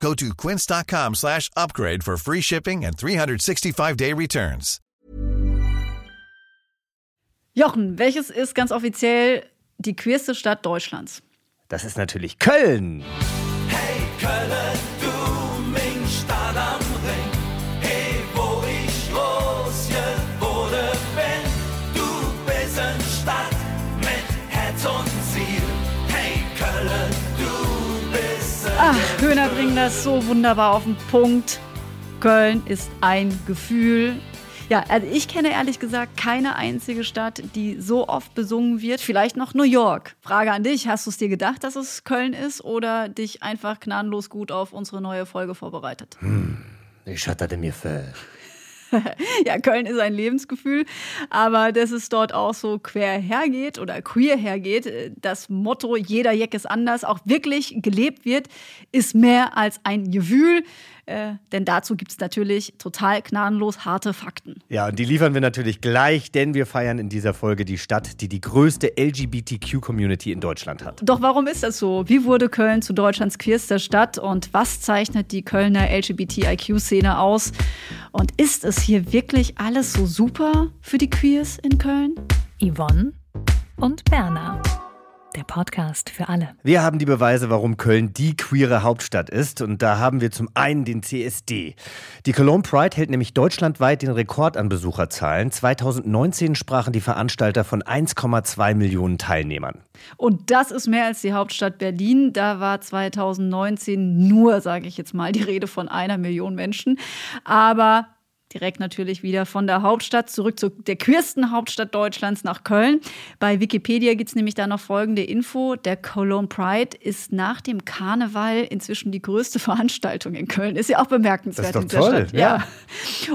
Go to quince.com slash upgrade for free shipping and 365-day returns. Jochen, welches ist ganz offiziell die queerste Stadt Deutschlands? Das ist natürlich Köln. Hey Köln, Höhner bringen das so wunderbar auf den Punkt. Köln ist ein Gefühl. Ja, also ich kenne ehrlich gesagt keine einzige Stadt, die so oft besungen wird. Vielleicht noch New York. Frage an dich, hast du es dir gedacht, dass es Köln ist oder dich einfach gnadenlos gut auf unsere neue Folge vorbereitet? Ich hatte mir für. Ja, Köln ist ein Lebensgefühl, aber dass es dort auch so quer hergeht oder queer hergeht, äh, das Motto jeder Jeck ist anders auch wirklich gelebt wird, ist mehr als ein Gewühl. Äh, denn dazu gibt es natürlich total gnadenlos harte Fakten. Ja, und die liefern wir natürlich gleich, denn wir feiern in dieser Folge die Stadt, die die größte LGBTQ-Community in Deutschland hat. Doch warum ist das so? Wie wurde Köln zu Deutschlands queerster Stadt und was zeichnet die Kölner LGBTIQ-Szene aus? Und ist es hier wirklich alles so super für die Queers in Köln? Yvonne und Berna. Der Podcast für alle. Wir haben die Beweise, warum Köln die queere Hauptstadt ist. Und da haben wir zum einen den CSD. Die Cologne Pride hält nämlich deutschlandweit den Rekord an Besucherzahlen. 2019 sprachen die Veranstalter von 1,2 Millionen Teilnehmern. Und das ist mehr als die Hauptstadt Berlin. Da war 2019 nur, sage ich jetzt mal, die Rede von einer Million Menschen. Aber direkt natürlich wieder von der Hauptstadt zurück zu der queersten Hauptstadt Deutschlands nach Köln. Bei Wikipedia gibt es nämlich da noch folgende Info. Der Cologne Pride ist nach dem Karneval inzwischen die größte Veranstaltung in Köln. Ist ja auch bemerkenswert Das ist doch in dieser toll, Stadt. ja.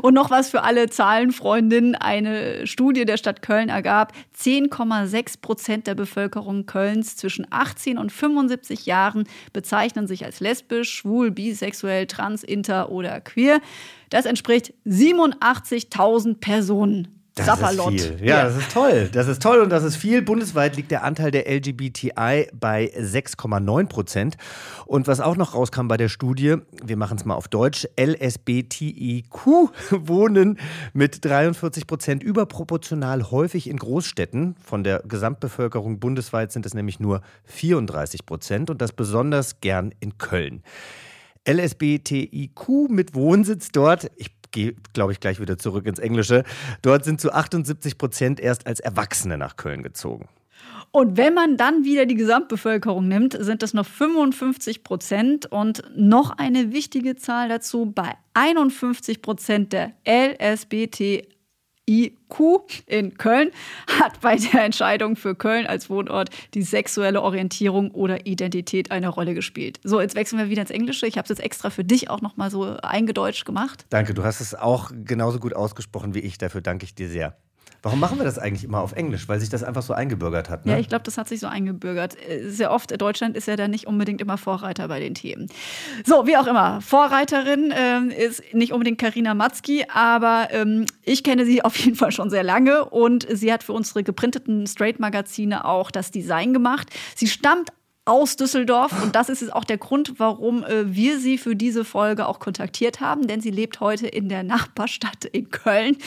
Und noch was für alle Zahlenfreundinnen. Eine Studie der Stadt Köln ergab, 10,6 Prozent der Bevölkerung Kölns zwischen 18 und 75 Jahren bezeichnen sich als lesbisch, schwul, bisexuell, trans, inter oder queer. Das entspricht 87.000 Personen. Das Sapperlot. ist viel. Ja, das ist toll. Das ist toll und das ist viel. Bundesweit liegt der Anteil der LGBTI bei 6,9 Prozent. Und was auch noch rauskam bei der Studie, wir machen es mal auf Deutsch, LSBTIQ wohnen mit 43 Prozent überproportional häufig in Großstädten. Von der Gesamtbevölkerung bundesweit sind es nämlich nur 34 Prozent und das besonders gern in Köln. LSBTIQ mit Wohnsitz dort. Ich gehe, glaube ich, gleich wieder zurück ins Englische. Dort sind zu 78 Prozent erst als Erwachsene nach Köln gezogen. Und wenn man dann wieder die Gesamtbevölkerung nimmt, sind das noch 55 Prozent. Und noch eine wichtige Zahl dazu, bei 51 Prozent der LSBTIQ in Köln hat bei der Entscheidung für Köln als Wohnort die sexuelle Orientierung oder Identität eine Rolle gespielt. So, jetzt wechseln wir wieder ins Englische. Ich habe es jetzt extra für dich auch noch mal so eingedeutscht gemacht. Danke, du hast es auch genauso gut ausgesprochen wie ich. Dafür danke ich dir sehr. Warum machen wir das eigentlich immer auf Englisch? Weil sich das einfach so eingebürgert hat. Ne? Ja, ich glaube, das hat sich so eingebürgert. Äh, Sehr oft, Deutschland ist ja da nicht unbedingt immer Vorreiter bei den Themen. So, wie auch immer. Vorreiterin ähm, ist nicht unbedingt Karina Matzki, aber ähm, ich kenne sie auf jeden Fall schon sehr lange und sie hat für unsere geprinteten Straight-Magazine auch das Design gemacht. Sie stammt aus Düsseldorf und das ist auch der Grund, warum äh, wir sie für diese Folge auch kontaktiert haben, denn sie lebt heute in der Nachbarstadt in Köln.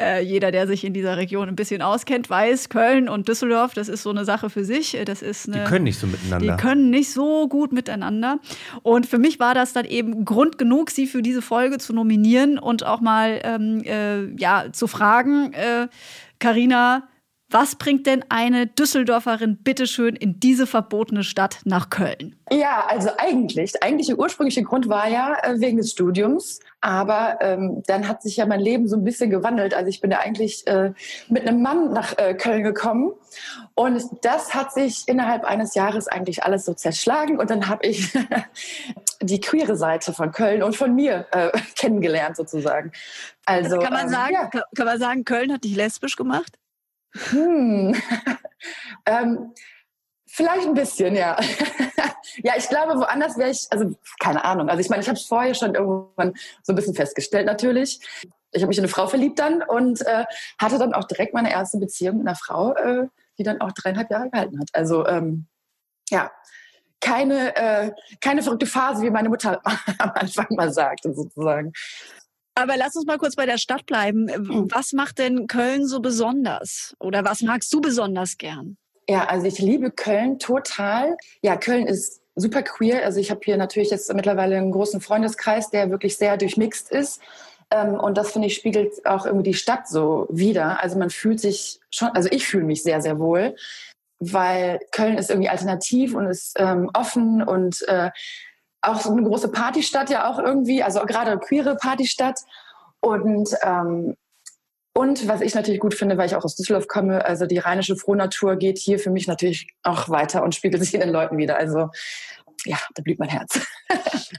Äh, jeder, der sich in dieser Region ein bisschen auskennt, weiß, Köln und Düsseldorf, das ist so eine Sache für sich. Das ist eine, Die können nicht so miteinander. die können nicht so gut miteinander. Und für mich war das dann eben Grund genug, sie für diese Folge zu nominieren und auch mal ähm, äh, ja, zu fragen, Karina, Was bringt denn eine Düsseldorferin bitteschön in diese verbotene Stadt nach Köln? Ja, also eigentlich, der eigentliche ursprüngliche Grund war ja äh, wegen des Studiums. Aber ähm, dann hat sich ja mein Leben so ein bisschen gewandelt. Also ich bin ja eigentlich äh, mit einem Mann nach äh, Köln gekommen. Und das hat sich innerhalb eines Jahres eigentlich alles so zerschlagen. Und dann habe ich die queere Seite von Köln und von mir äh, kennengelernt sozusagen. Also kann man ähm, sagen, ja. kann man sagen, Köln hat dich lesbisch gemacht? Hm. ähm, vielleicht ein bisschen, ja. ja, ich glaube, woanders wäre ich, also keine Ahnung. Also ich meine, ich habe es vorher schon irgendwann so ein bisschen festgestellt natürlich. Ich habe mich in eine Frau verliebt dann und äh, hatte dann auch direkt meine erste Beziehung mit einer Frau, äh, die dann auch dreieinhalb Jahre gehalten hat. Also ähm, ja, keine, äh, keine verrückte Phase, wie meine Mutter am Anfang mal sagte, sozusagen. Aber lass uns mal kurz bei der Stadt bleiben. Was macht denn Köln so besonders? Oder was magst du besonders gern? Ja, also ich liebe Köln total. Ja, Köln ist super queer. Also ich habe hier natürlich jetzt mittlerweile einen großen Freundeskreis, der wirklich sehr durchmixt ist. Ähm, und das finde ich spiegelt auch irgendwie die Stadt so wider. Also man fühlt sich schon, also ich fühle mich sehr, sehr wohl, weil Köln ist irgendwie alternativ und ist ähm, offen und äh, auch so eine große Partystadt ja auch irgendwie, also gerade queere Partystadt. Und ähm, und was ich natürlich gut finde, weil ich auch aus Düsseldorf komme, also die rheinische Frohnatur geht hier für mich natürlich auch weiter und spiegelt sich in den Leuten wieder. Also ja, da blüht mein Herz.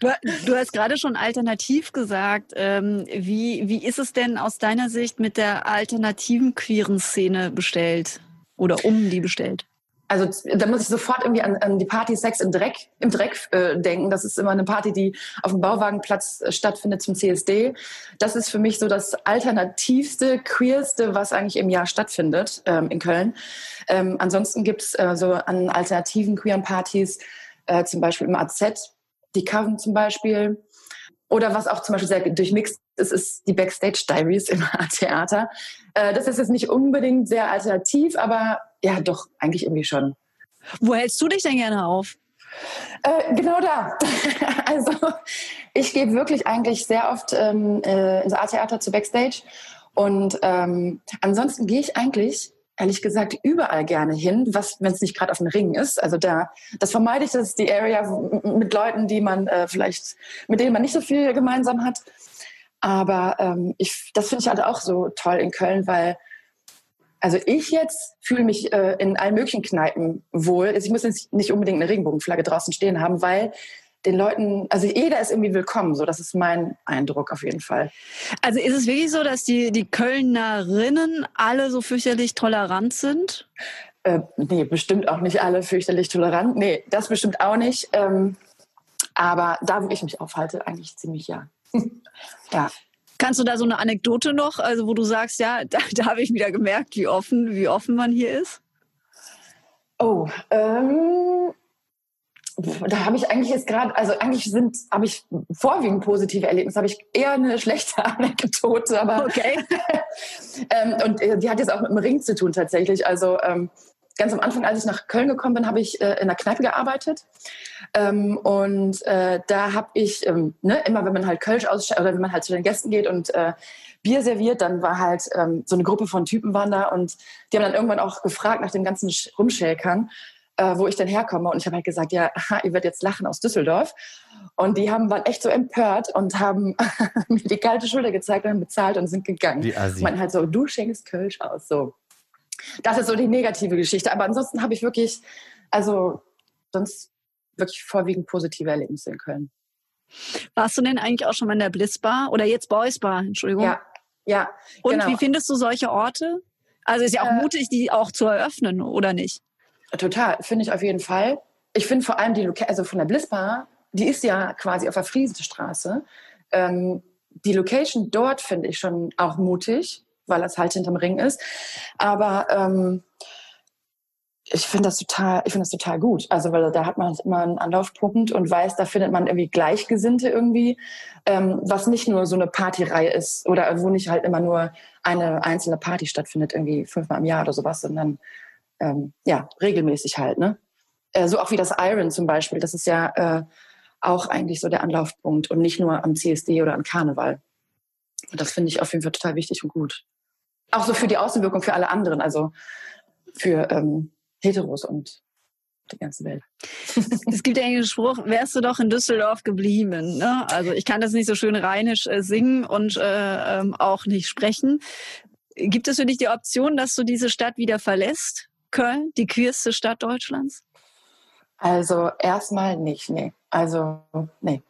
Du, du hast gerade schon alternativ gesagt. Ähm, wie, wie ist es denn aus deiner Sicht mit der alternativen queeren Szene bestellt oder um die bestellt? Also da muss ich sofort irgendwie an, an die Party Sex im Dreck, im Dreck äh, denken. Das ist immer eine Party, die auf dem Bauwagenplatz äh, stattfindet zum CSD. Das ist für mich so das alternativste, queerste, was eigentlich im Jahr stattfindet ähm, in Köln. Ähm, ansonsten gibt es äh, so an alternativen queeren Partys, äh, zum Beispiel im AZ, die Coven zum Beispiel. Oder was auch zum Beispiel sehr durchmixt ist, ist die Backstage Diaries im Theater. Äh, das ist jetzt nicht unbedingt sehr alternativ, aber ja, doch, eigentlich irgendwie schon. Wo hältst du dich denn gerne auf? Äh, genau da. also ich gehe wirklich eigentlich sehr oft ähm, äh, ins A-Theater zu Backstage. Und ähm, ansonsten gehe ich eigentlich, ehrlich gesagt, überall gerne hin, was, wenn es nicht gerade auf dem Ring ist. Also da, das vermeide ich, das ist die Area mit Leuten, die man äh, vielleicht, mit denen man nicht so viel gemeinsam hat. Aber ähm, ich, das finde ich halt auch so toll in Köln, weil also ich jetzt fühle mich äh, in allen möglichen Kneipen wohl. Also ich muss jetzt nicht unbedingt eine Regenbogenflagge draußen stehen haben, weil den Leuten, also jeder ist irgendwie willkommen. So, das ist mein Eindruck auf jeden Fall. Also ist es wirklich so, dass die, die Kölnerinnen alle so fürchterlich tolerant sind? Äh, nee, bestimmt auch nicht alle fürchterlich tolerant. Nee, das bestimmt auch nicht. Ähm, aber da, wo ich mich aufhalte, eigentlich ziemlich ja. ja. Kannst du da so eine Anekdote noch, also wo du sagst, ja, da, da habe ich wieder gemerkt, wie offen, wie offen man hier ist? Oh, ähm, da habe ich eigentlich jetzt gerade, also eigentlich sind, habe ich vorwiegend positive Erlebnisse, habe ich eher eine schlechte Anekdote, aber Okay. ähm, und äh, die hat jetzt auch mit dem Ring zu tun tatsächlich. Also ähm, ganz am Anfang, als ich nach Köln gekommen bin, habe ich äh, in einer Kneipe gearbeitet. Ähm, und äh, da habe ich, ähm, ne, immer wenn man halt Kölsch ausschenkt oder wenn man halt zu den Gästen geht und äh, Bier serviert, dann war halt ähm, so eine Gruppe von Typen waren da und die haben dann irgendwann auch gefragt nach dem ganzen Sch- Rumschäkern, äh, wo ich denn herkomme. Und ich habe halt gesagt, ja, aha, ihr werdet jetzt lachen aus Düsseldorf. Und die haben, waren echt so empört und haben mir die kalte Schulter gezeigt und haben bezahlt und sind gegangen. Die. Ich meine halt so, du schenkst Kölsch aus, so. Das ist so die negative Geschichte. Aber ansonsten habe ich wirklich, also sonst wirklich vorwiegend positive Erlebnisse in Köln. Warst du denn eigentlich auch schon mal in der Blitzbar oder jetzt Boys Bar, Entschuldigung? Ja, ja. Und genau. wie findest du solche Orte? Also ist ja auch Äh, mutig, die auch zu eröffnen, oder nicht? Total, finde ich auf jeden Fall. Ich finde vor allem die Loca also von der Blitzbar, die ist ja quasi auf der Friesenstraße. Ähm, die Location dort finde ich schon auch mutig, weil das halt hinterm Ring ist. Aber ähm, ich finde das total, das total gut. Also weil da hat man halt immer einen Anlaufpunkt und weiß, da findet man irgendwie Gleichgesinnte irgendwie, ähm, was nicht nur so eine Partyreihe ist oder wo nicht halt immer nur eine einzelne Party stattfindet, irgendwie fünfmal im Jahr oder sowas, sondern ähm, ja, regelmäßig halt, ne? Äh, so auch wie das Iron zum Beispiel, das ist ja äh, auch eigentlich so der Anlaufpunkt und nicht nur am CSD oder am Karneval. Und das finde ich auf jeden Fall total wichtig und gut. Auch so für die Außenwirkung für alle anderen. Also für ähm, Heteros und die ganze Welt. Es gibt ja einen Spruch, wärst du doch in Düsseldorf geblieben. Ne? Also ich kann das nicht so schön rheinisch äh, singen und äh, ähm, auch nicht sprechen. Gibt es für dich die Option, dass du diese Stadt wieder verlässt? Köln, die queerste Stadt Deutschlands? Also erstmal nicht, nee. Also nee.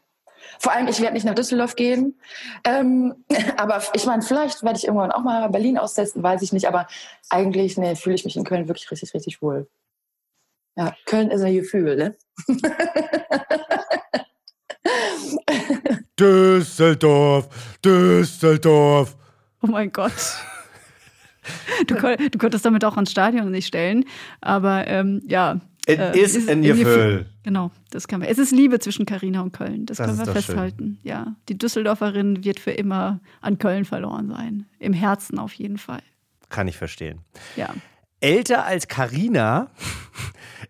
Vor allem, ich werde nicht nach Düsseldorf gehen. Ähm, aber ich meine, vielleicht werde ich irgendwann auch mal Berlin aussetzen, weiß ich nicht. Aber eigentlich nee, fühle ich mich in Köln wirklich richtig, richtig wohl. Ja, Köln ist ein Gefühl, ne? Düsseldorf, Düsseldorf. Oh mein Gott. Du, du konntest damit auch ans Stadion nicht stellen. Aber ähm, ja. Es äh, ist ein Gefühl. Genau, das kann man. Es ist Liebe zwischen Carina und Köln. Das, Das können wir festhalten. Ja, die Düsseldorferin wird für immer an Köln verloren sein. Im Herzen auf jeden Fall. Kann ich verstehen. Ja. Älter als Carina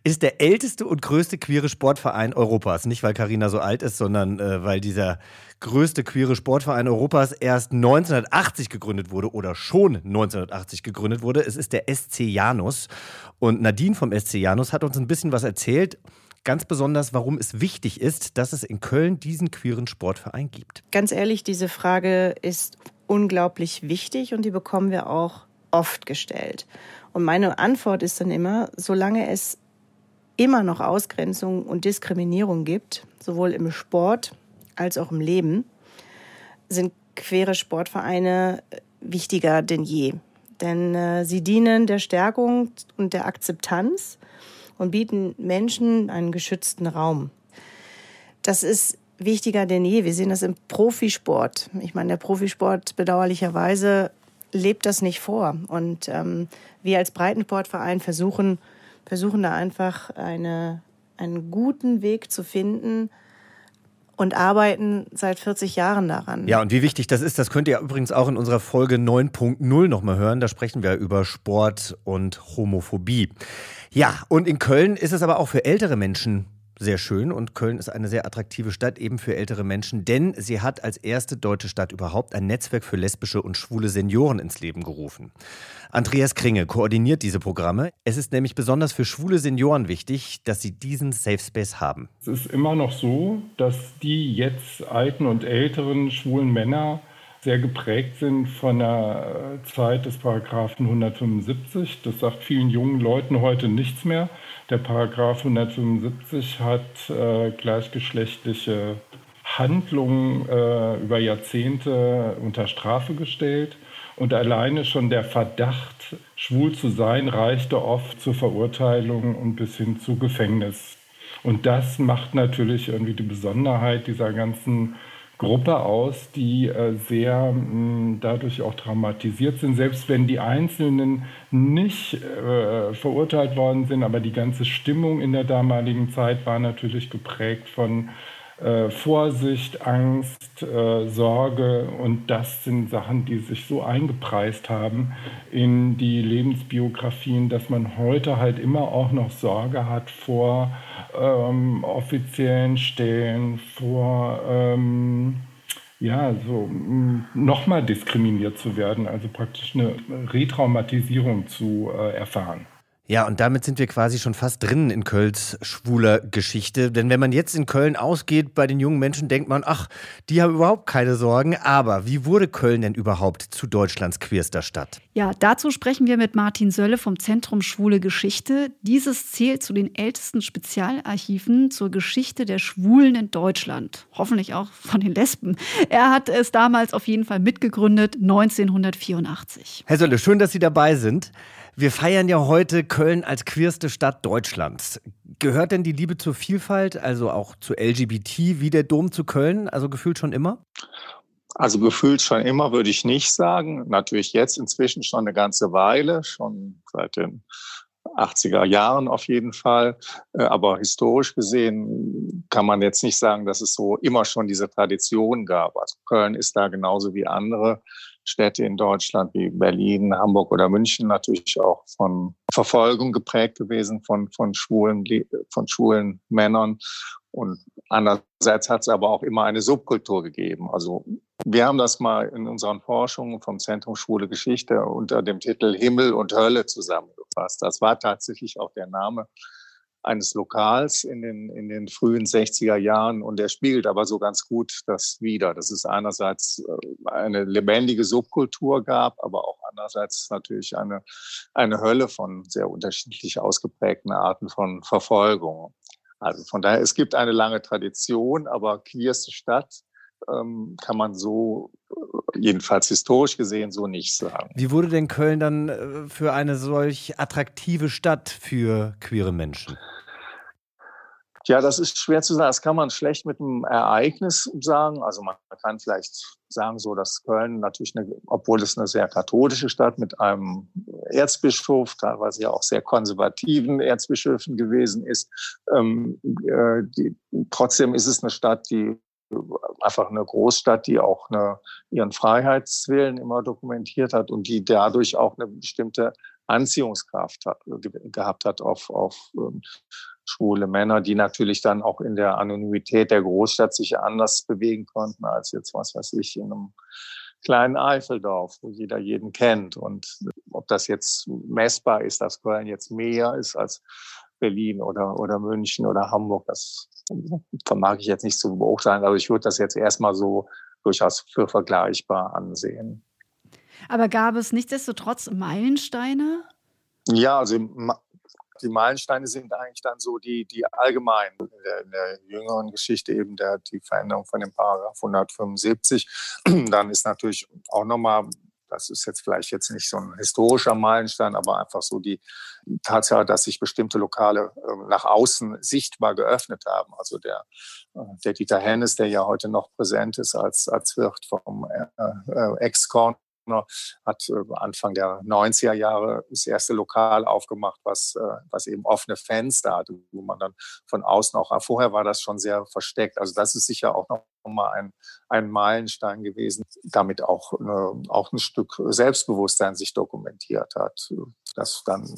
ist der älteste und größte queere Sportverein Europas. Nicht, weil Carina so alt ist, sondern äh, weil dieser größte queere Sportverein Europas erst 1980 gegründet wurde oder schon 1980 gegründet wurde. Es ist der SC Janus. Und Nadine vom SC Janus hat uns ein bisschen was erzählt. Ganz besonders, warum es wichtig ist, dass es in Köln diesen queeren Sportverein gibt. Ganz ehrlich, diese Frage ist unglaublich wichtig und die bekommen wir auch oft gestellt. Und meine Antwort ist dann immer, solange es immer noch Ausgrenzung und Diskriminierung gibt, sowohl im Sport als auch im Leben, sind queere Sportvereine wichtiger denn je. Denn äh, sie dienen der Stärkung und der Akzeptanz und bieten Menschen einen geschützten Raum. Das ist wichtiger denn je. Wir sehen das im Profisport. Ich meine, der Profisport bedauerlicherweise lebt das nicht vor. Und ähm, wir als Breitensportverein versuchen, versuchen da einfach eine, einen guten Weg zu finden und arbeiten seit 40 Jahren daran. Ja, und wie wichtig das ist, das könnt ihr übrigens auch in unserer Folge 9.0 nochmal hören. Da sprechen wir über Sport und Homophobie. Ja, und in Köln ist es aber auch für ältere Menschen sehr schön und Köln ist eine sehr attraktive Stadt eben für ältere Menschen, denn sie hat als erste deutsche Stadt überhaupt ein Netzwerk für lesbische und schwule Senioren ins Leben gerufen. Andreas Kringe koordiniert diese Programme. Es ist nämlich besonders für schwule Senioren wichtig, dass sie diesen Safe Space haben. Es ist immer noch so, dass die jetzt alten und älteren schwulen Männer sehr geprägt sind von der Zeit des Paragraphen 175. Das sagt vielen jungen Leuten heute nichts mehr. Der Paragraph 175 hat äh, gleichgeschlechtliche Handlungen äh, über Jahrzehnte unter Strafe gestellt. Und alleine schon der Verdacht, schwul zu sein, reichte oft zur Verurteilung und bis hin zu Gefängnis. Und das macht natürlich irgendwie die Besonderheit dieser ganzen Gruppe aus, die äh, sehr mh, dadurch auch traumatisiert sind, selbst wenn die Einzelnen nicht äh, verurteilt worden sind, aber die ganze Stimmung in der damaligen Zeit war natürlich geprägt von äh, Vorsicht, Angst, äh, Sorge und das sind Sachen, die sich so eingepreist haben in die Lebensbiografien, dass man heute halt immer auch noch Sorge hat vor ähm, offiziellen Stellen, vor ähm, ja, so nochmal diskriminiert zu werden, also praktisch eine Retraumatisierung zu äh, erfahren. Ja, und damit sind wir quasi schon fast drinnen in Kölns schwuler Geschichte. Denn wenn man jetzt in Köln ausgeht, bei den jungen Menschen denkt man, ach, die haben überhaupt keine Sorgen. Aber wie wurde Köln denn überhaupt zu Deutschlands queerster Stadt? Ja, dazu sprechen wir mit Martin Sölle vom Zentrum Schwule Geschichte. Dieses zählt zu den ältesten Spezialarchiven zur Geschichte der Schwulen in Deutschland. Hoffentlich auch von den Lesben. Er hat es damals auf jeden Fall mitgegründet, 1984. Herr Sölle, schön, dass Sie dabei sind. Wir feiern ja heute Köln als queerste Stadt Deutschlands. Gehört denn die Liebe zur Vielfalt, also auch zu LGBT, wie der Dom zu Köln, also gefühlt schon immer? Also gefühlt schon immer, würde ich nicht sagen. Natürlich jetzt inzwischen schon eine ganze Weile, schon seit den 80er Jahren auf jeden Fall. Aber historisch gesehen kann man jetzt nicht sagen, dass es so immer schon diese Tradition gab. Also Köln ist da genauso wie andere Städte in Deutschland wie Berlin, Hamburg oder München natürlich auch von Verfolgung geprägt gewesen von, von schwulen, von schwulen Männern. Und andererseits hat es aber auch immer eine Subkultur gegeben. Also wir haben das mal in unseren Forschungen vom Zentrum Schwule Geschichte unter dem Titel Himmel und Hölle zusammengefasst. Das war tatsächlich auch der Name eines Lokals in den, in den frühen 60er Jahren und der spiegelt aber so ganz gut das wider. dass es einerseits äh, eine lebendige Subkultur gab, aber auch andererseits natürlich eine, eine Hölle von sehr unterschiedlich ausgeprägten Arten von Verfolgung. Also von daher, es gibt eine lange Tradition, aber queerste Stadt kann man so, äh, jedenfalls historisch gesehen, so nicht sagen. Wie wurde denn Köln dann äh, für eine solch attraktive Stadt für queere Menschen? Ja, das ist schwer zu sagen. Das kann man schlecht mit einem Ereignis sagen. Also man kann vielleicht sagen so, dass Köln natürlich, eine, obwohl es eine sehr katholische Stadt mit einem Erzbischof, teilweise ja auch sehr konservativen Erzbischöfen gewesen ist, ähm, äh, die, trotzdem ist es eine Stadt, die einfach eine Großstadt, die auch eine, ihren Freiheitswillen immer dokumentiert hat und die dadurch auch eine bestimmte Anziehungskraft hat, gehabt hat auf, auf ähm, schwule Männer, die natürlich dann auch in der Anonymität der Großstadt sich anders bewegen konnten als jetzt, was weiß ich, in einem kleinen Eifeldorf, wo jeder jeden kennt. Und ob das jetzt messbar ist, dass Köln jetzt mehr ist als Berlin oder, oder München oder Hamburg, das vermag ich jetzt nicht zu beurteilen, aber ich würde das jetzt erstmal so durchaus für vergleichbar ansehen. Aber gab es nichtsdestotrotz Meilensteine? Ja, also die Meilensteine sind eigentlich dann so die, die allgemeinen, in der, in der jüngeren Geschichte eben der, die Veränderung von dem Paragraph 175. Dann ist natürlich auch nochmal das ist jetzt vielleicht jetzt nicht so ein historischer Meilenstein, aber einfach so die Tatsache, dass sich bestimmte Lokale ähm, nach außen sichtbar geöffnet haben. Also der, äh, der Dieter Hennes, der ja heute noch präsent ist als, als Wirt vom äh, äh, Ex-Korn hat äh, Anfang der 90er Jahre das erste Lokal aufgemacht, was, äh, was eben offene Fenster hatte, wo man dann von außen auch, vorher war das schon sehr versteckt. Also das ist sicher auch noch mal ein, ein Meilenstein gewesen, damit auch, äh, auch ein Stück Selbstbewusstsein sich dokumentiert hat, das dann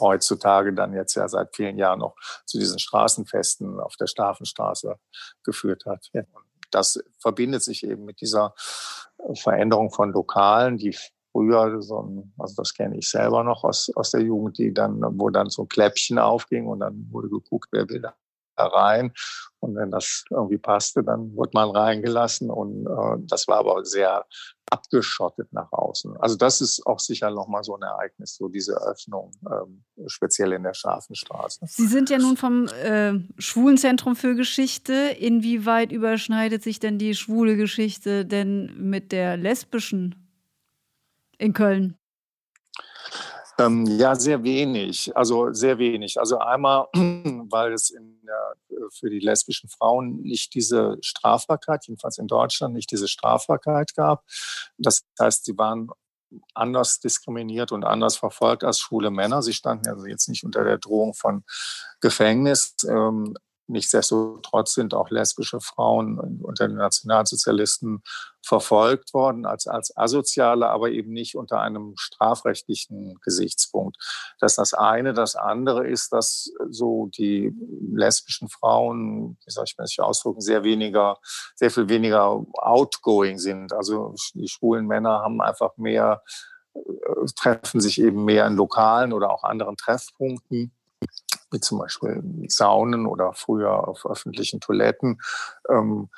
heutzutage dann jetzt ja seit vielen Jahren noch zu diesen Straßenfesten auf der Stafenstraße geführt hat. Ja das verbindet sich eben mit dieser Veränderung von Lokalen, die früher so ein, also das kenne ich selber noch aus, aus der Jugend, die dann, wo dann so ein Kläppchen aufging und dann wurde geguckt, wer will da rein. Und wenn das irgendwie passte, dann wurde man reingelassen. Und äh, das war aber sehr abgeschottet nach außen. Also das ist auch sicher nochmal so ein Ereignis, so diese Öffnung, ähm, speziell in der Schafenstraße. Sie sind ja nun vom äh, Schwulenzentrum für Geschichte. Inwieweit überschneidet sich denn die schwule Geschichte denn mit der lesbischen in Köln? Ähm, ja, sehr wenig. Also sehr wenig. Also einmal, weil es der, für die lesbischen Frauen nicht diese Strafbarkeit, jedenfalls in Deutschland nicht diese Strafbarkeit gab. Das heißt, sie waren anders diskriminiert und anders verfolgt als schwule Männer. Sie standen also jetzt nicht unter der Drohung von Gefängnis. Ähm, Nichtsdestotrotz sind auch lesbische Frauen unter den Nationalsozialisten verfolgt worden als, als Asoziale, aber eben nicht unter einem strafrechtlichen Gesichtspunkt. Das ist das eine. Das andere ist, dass so die lesbischen Frauen, wie soll ich mich ausdrücken, sehr weniger, sehr viel weniger outgoing sind. Also die schwulen Männer haben einfach mehr, äh, treffen sich eben mehr in lokalen oder auch anderen Treffpunkten wie zum Beispiel Saunen oder früher auf öffentlichen Toiletten. Ähm,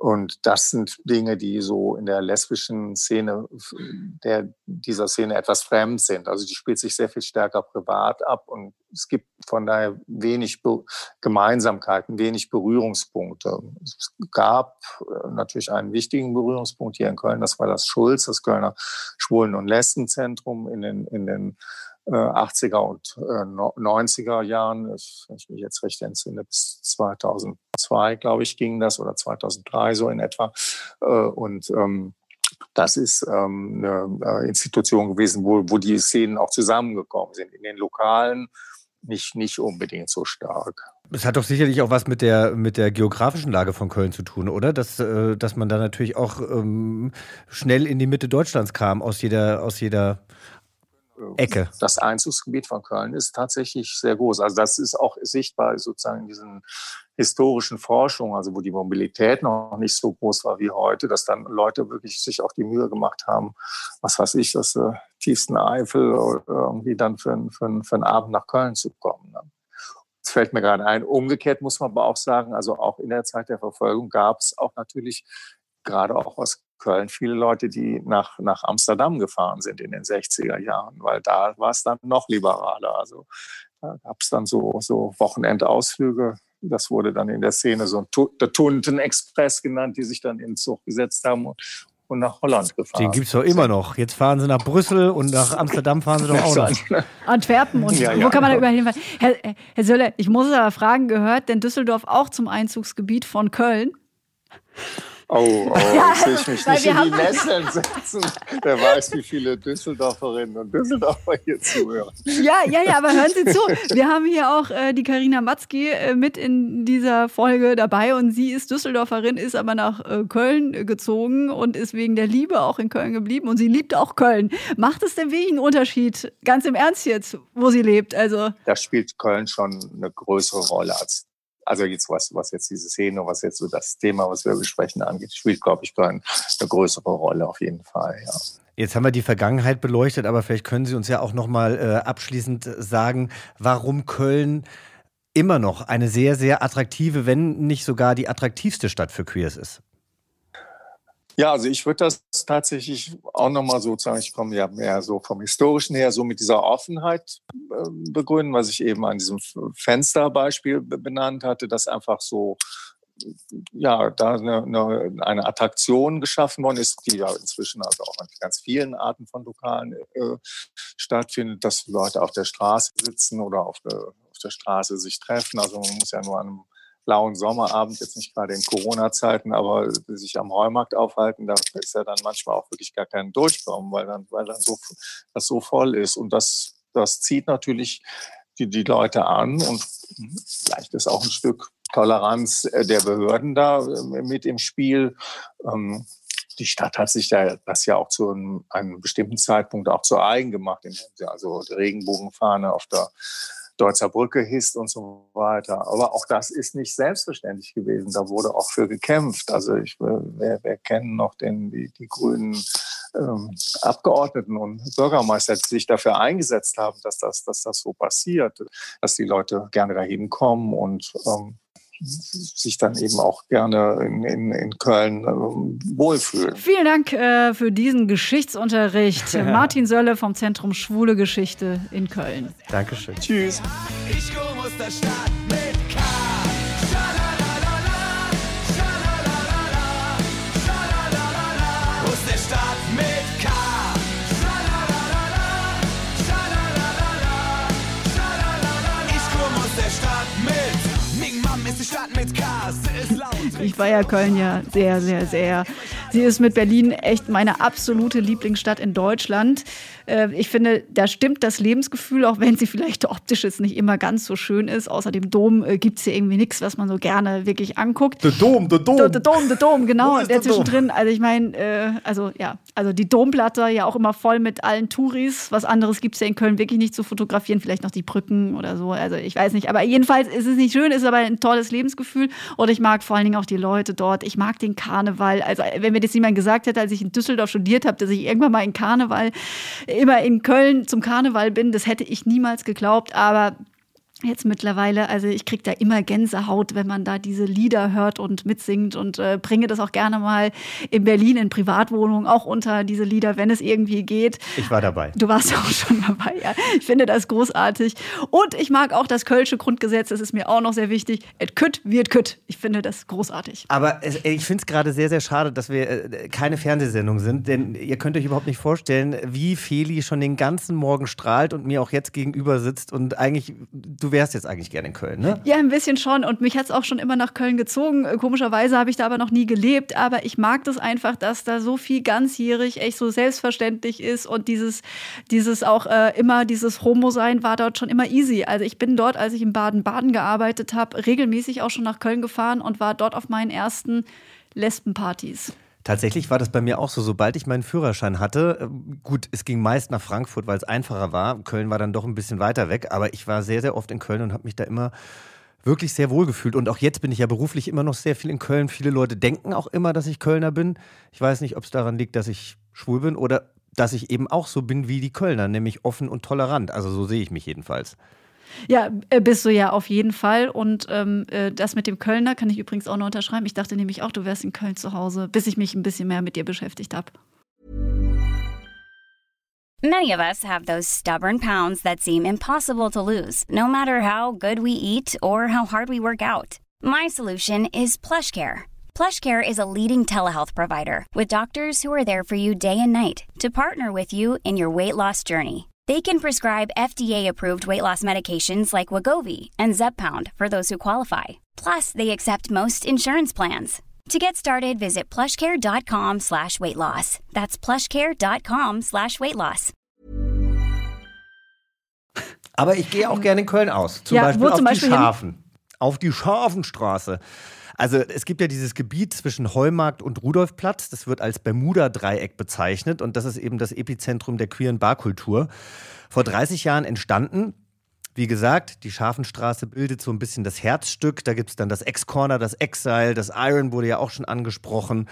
und das sind Dinge, die so in der lesbischen Szene, der, dieser Szene etwas fremd sind. Also die spielt sich sehr viel stärker privat ab und es gibt von daher wenig Be Gemeinsamkeiten, wenig Berührungspunkte. Es gab äh, natürlich einen wichtigen Berührungspunkt hier in Köln, das war das Schulz, das Kölner Schwulen- und Lesbenzentrum in den, in den 80er äh, und 90er äh, Jahren, wenn ich mich jetzt recht entsinne, bis 2002, glaube ich, ging das oder 2003 so in etwa. Äh, und ähm, das ist ähm, eine Institution gewesen, wo, wo die Szenen auch zusammengekommen sind. In den Lokalen nicht, nicht unbedingt so stark. Es hat doch sicherlich auch was mit der, mit der geografischen Lage von Köln zu tun, oder? Dass, dass man da natürlich auch ähm, schnell in die Mitte Deutschlands kam, aus jeder, aus jeder Ecke. Das Einzugsgebiet von Köln ist tatsächlich sehr groß. Also das ist auch sichtbar sozusagen in diesen historischen Forschungen, also wo die Mobilität noch nicht so groß war wie heute, dass dann Leute wirklich sich auch die Mühe gemacht haben, was weiß ich, dass sie tiefsten Eifel irgendwie dann für, für, für einen Abend nach Köln zu kommen. Ne? Das fällt mir gerade ein. Umgekehrt muss man aber auch sagen, also auch in der Zeit der Verfolgung gab es auch natürlich gerade auch aus Köln viele Leute, die nach, nach Amsterdam gefahren sind in den 60er Jahren, weil da war es dann noch liberaler. Also da gab es dann so, so Wochenendausflüge. Das wurde dann in der Szene so ein der Tunten-Express genannt, die sich dann in den Zug gesetzt haben und, und nach Holland gefahren. Den gibt es doch immer noch. Jetzt fahren sie nach Brüssel und nach Amsterdam fahren sie doch auch noch. Antwerpen und Ja, wo ja, kann man da genau. überall hinfahren? Herr, Herr Söller, ich muss aber fragen, gehört denn Düsseldorf auch zum Einzugsgebiet von Köln? Oh, oh, Ja, jetzt will ich mich nicht in die Nesseln setzen. Wer weiß, wie viele Düsseldorferinnen und Düsseldorfer hier zuhören. Ja, ja, ja, aber hören Sie zu. Wir haben hier auch äh, die Karina Matzki äh, mit in dieser Folge dabei und sie ist Düsseldorferin, ist aber nach äh, Köln gezogen und ist wegen der Liebe auch in Köln geblieben und sie liebt auch Köln. Macht es denn wirklich einen Unterschied, ganz im Ernst jetzt, wo sie lebt? Also Da spielt Köln schon eine größere Rolle als, also jetzt was, was jetzt diese Szene, was jetzt so das Thema, was wir besprechen angeht, spielt, glaube ich, eine größere Rolle auf jeden Fall, ja. Jetzt haben wir die Vergangenheit beleuchtet, aber vielleicht können Sie uns ja auch noch mal äh, abschließend sagen, warum Köln immer noch eine sehr, sehr attraktive, wenn nicht sogar die attraktivste Stadt für Queers ist. Ja, also ich würde das tatsächlich auch nochmal so sagen, ich komme ja mehr so vom Historischen her, so mit dieser Offenheit äh, begründen, was ich eben an diesem Fensterbeispiel be- benannt hatte, dass einfach so, ja, da eine, eine, eine Attraktion geschaffen worden ist, die ja inzwischen also auch an ganz vielen Arten von Lokalen äh, stattfindet, dass Leute auf der Straße sitzen oder auf der, auf der Straße sich treffen. Also man muss ja nur an einem lauen Sommerabend, jetzt nicht gerade in Corona-Zeiten, aber sich am Heumarkt aufhalten, da ist ja dann manchmal auch wirklich gar kein Durchkommen, weil dann, weil dann so, das so voll ist. Und das, das zieht natürlich die, die Leute an und vielleicht ist auch ein Stück Toleranz äh, der Behörden da äh, mit im Spiel. Ähm, die Stadt hat sich da das ja auch zu einem, einem bestimmten Zeitpunkt auch zu eigen gemacht, indem sie also die Regenbogenfahne auf der Deutzer Brücke hisst und so weiter. Aber auch das ist nicht selbstverständlich gewesen. Da wurde auch für gekämpft. Also ich, äh, wer, wer kennen noch den, die, die grünen ähm, Abgeordneten und Bürgermeister, die sich dafür eingesetzt haben, dass das, dass das so passiert, dass die Leute gerne dahin kommen und ähm, sich dann eben auch gerne in, in, in Köln ähm, wohlfühlen. vielen Dank äh, für diesen Geschichtsunterricht. Martin Sölle vom Zentrum Schwule Geschichte in Köln. Dankeschön. Tschüss. Ich komme aus der Stadt mit Ich feiere Köln ja sehr, sehr, sehr. Sie ist mit Berlin echt meine absolute Lieblingsstadt in Deutschland. Äh, Ich finde, da stimmt das Lebensgefühl, auch wenn sie vielleicht optisch jetzt nicht immer ganz so schön ist. Außer dem Dom gibt es hier irgendwie nichts, was man so gerne wirklich anguckt. Der Dom, der Dom. Der der Dom, der Dom, genau. Und der zwischendrin, also ich meine, äh, also ja, also die Domplatte ja auch immer voll mit allen Touris. Was anderes gibt es ja in Köln wirklich nicht zu fotografieren, vielleicht noch die Brücken oder so. Also ich weiß nicht. Aber jedenfalls ist es nicht schön, ist aber ein tolles Lebensgefühl. Und ich mag vor allen Dingen auch die Leute dort. Ich mag den Karneval. Also wenn mir das jemand gesagt hätte, als ich in Düsseldorf studiert habe, dass ich irgendwann mal in Karneval, immer in Köln zum Karneval bin, das hätte ich niemals geglaubt. Aber Jetzt mittlerweile, also ich kriege da immer Gänsehaut, wenn man da diese Lieder hört und mitsingt und äh, bringe das auch gerne mal in Berlin in Privatwohnungen auch unter diese Lieder, wenn es irgendwie geht. Ich war dabei. Du warst auch schon dabei, ja. Ich finde das großartig. Und ich mag auch das Kölsche Grundgesetz, das ist mir auch noch sehr wichtig. Et kütt wird kütt. Ich finde das großartig. Aber es, ich finde es gerade sehr, sehr schade, dass wir äh, keine Fernsehsendung sind, denn ihr könnt euch überhaupt nicht vorstellen, wie Feli schon den ganzen Morgen strahlt und mir auch jetzt gegenüber sitzt und eigentlich, du wärst jetzt eigentlich gerne in Köln, ne? Ja, ein bisschen schon. Und mich hat es auch schon immer nach Köln gezogen. Äh, Komischerweise habe ich da aber noch nie gelebt. Aber ich mag das einfach, dass da so viel ganzjährig echt so selbstverständlich ist. Und dieses, dieses auch äh, immer, dieses Homo-Sein war dort schon immer easy. Also ich bin dort, als ich in Baden-Baden gearbeitet habe, regelmäßig auch schon nach Köln gefahren und war dort auf meinen ersten Lesbenpartys. Tatsächlich war das bei mir auch so, sobald ich meinen Führerschein hatte, äh, gut, es ging meist nach Frankfurt, weil es einfacher war. Köln war dann doch ein bisschen weiter weg, aber ich war sehr, sehr oft in Köln und habe mich da immer wirklich sehr wohl gefühlt. Und auch jetzt bin ich ja beruflich immer noch sehr viel in Köln. Viele Leute denken auch immer, dass ich Kölner bin. Ich weiß nicht, ob es daran liegt, dass ich schwul bin oder dass ich eben auch so bin wie die Kölner, nämlich offen und tolerant. Also so sehe ich mich jedenfalls. Ja, äh, bist du ja auf jeden Fall. Und ähm, äh, das mit dem Kölner kann ich übrigens auch noch unterschreiben. Ich dachte nämlich auch, du wärst in Köln zu Hause, bis ich mich ein bisschen mehr mit dir beschäftigt habe. Many of us have those stubborn pounds that seem impossible to lose, no matter how good we eat or how hard we work out. My solution is PlushCare. PlushCare is a leading telehealth provider with doctors who are there for you day and night to partner with you in your weight loss journey. They can prescribe FDA-approved weight loss medications like Wagovi and Zepbound for those who qualify. Plus, they accept most insurance plans. To get started, visit plushcare.com slash weight loss. That's plushcare.com slash weight loss. Aber ich gehe auch gerne in Köln aus. Zum Ja, Beispiel wo auf zum Beispiel die hin? Schafen. Auf die Schafenstraße. Also es gibt ja dieses Gebiet zwischen Heumarkt und Rudolfplatz. Das wird als Bermuda-Dreieck bezeichnet. Und das ist eben das Epizentrum der queeren Barkultur. Vor 30 Jahren entstanden. Wie gesagt, die Schafenstraße bildet so ein bisschen das Herzstück. Da gibt es dann das Ex-Corner, das Exile, das Iron wurde ja auch schon angesprochen.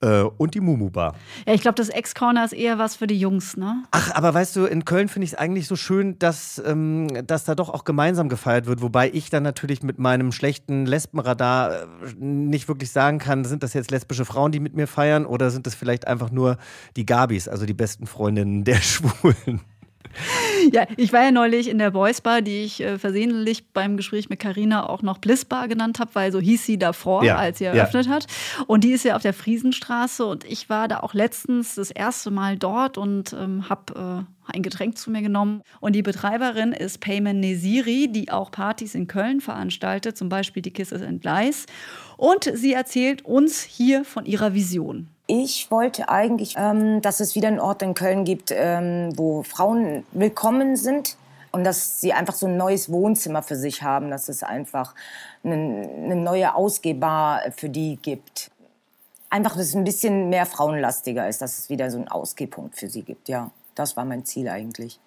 Äh, und die Mumu-Bar. Ja, ich glaube, das Ex-Corner ist eher was für die Jungs, ne? Ach, aber weißt du, in Köln finde ich es eigentlich so schön, dass, ähm, dass da doch auch gemeinsam gefeiert wird, wobei ich dann natürlich mit meinem schlechten Lesbenradar äh, nicht wirklich sagen kann, sind das jetzt lesbische Frauen, die mit mir feiern oder sind das vielleicht einfach nur die Gabis, also die besten Freundinnen der Schwulen? Ja, ich war ja neulich in der Boys Bar, die ich äh, versehentlich beim Gespräch mit Carina auch noch Bliss Bar genannt habe, weil so hieß sie davor, Ja, als sie ja. eröffnet hat. Und die ist ja auf der Friesenstraße und ich war da auch letztens das erste Mal dort und ähm, habe äh, ein Getränk zu mir genommen. Und die Betreiberin ist Payman Nesiri, die auch Partys in Köln veranstaltet, zum Beispiel die Kisses and Lies. Und sie erzählt uns hier von ihrer Vision. Ich wollte eigentlich, ähm, dass es wieder einen Ort in Köln gibt, ähm, wo Frauen willkommen sind und dass sie einfach so ein neues Wohnzimmer für sich haben, dass es einfach eine, eine neue Ausgehbar für die gibt. Einfach, dass es ein bisschen mehr frauenlastiger ist, dass es wieder so einen Ausgehpunkt für sie gibt. Ja, das war mein Ziel eigentlich.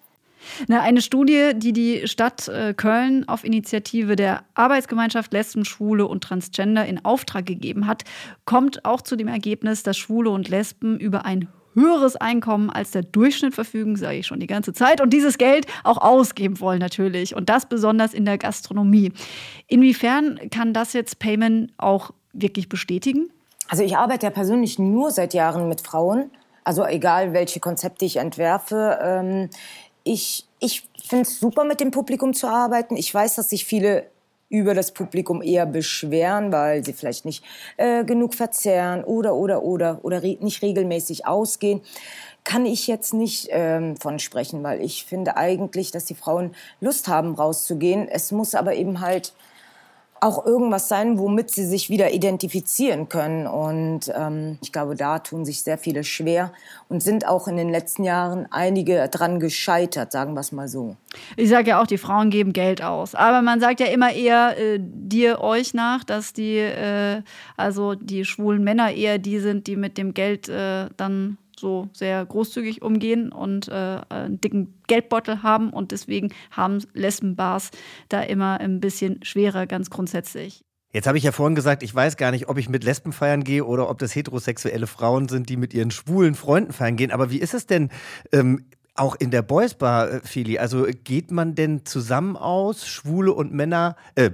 Na, eine Studie, die die Stadt äh, Köln auf Initiative der Arbeitsgemeinschaft Lesben, Schwule und Transgender in Auftrag gegeben hat, kommt auch zu dem Ergebnis, dass Schwule und Lesben über ein höheres Einkommen als der Durchschnitt verfügen, sage ich schon die ganze Zeit, und dieses Geld auch ausgeben wollen natürlich. Und das besonders in der Gastronomie. Inwiefern kann das jetzt Payment auch wirklich bestätigen? Also ich arbeite ja persönlich nur seit Jahren mit Frauen. Also egal, welche Konzepte ich entwerfe. Ähm, ich ich finde es super, mit dem Publikum zu arbeiten. Ich weiß, dass sich viele über das Publikum eher beschweren, weil sie vielleicht nicht äh, genug verzehren oder, oder, oder, oder re nicht regelmäßig ausgehen. Kann ich jetzt nicht ähm, von sprechen, weil ich finde eigentlich, dass die Frauen Lust haben, rauszugehen. Es muss aber eben halt auch irgendwas sein, womit sie sich wieder identifizieren können. Und ähm, ich glaube, da tun sich sehr viele schwer und sind auch in den letzten Jahren einige dran gescheitert, sagen wir es mal so. Ich sage ja auch, die Frauen geben Geld aus. Aber man sagt ja immer eher äh, dir, euch nach, dass die, äh, also die schwulen Männer eher die sind, die mit dem Geld äh, dann so sehr großzügig umgehen und äh, einen dicken Geldbeutel haben. Und deswegen haben Lesbenbars da immer ein bisschen schwerer, ganz grundsätzlich. Jetzt habe ich ja vorhin gesagt, ich weiß gar nicht, ob ich mit Lesben feiern gehe oder ob das heterosexuelle Frauen sind, die mit ihren schwulen Freunden feiern gehen. Aber wie ist es denn ähm, auch in der Boys Bar, äh, Feli? Also geht man denn zusammen aus, Schwule und Männer, äh,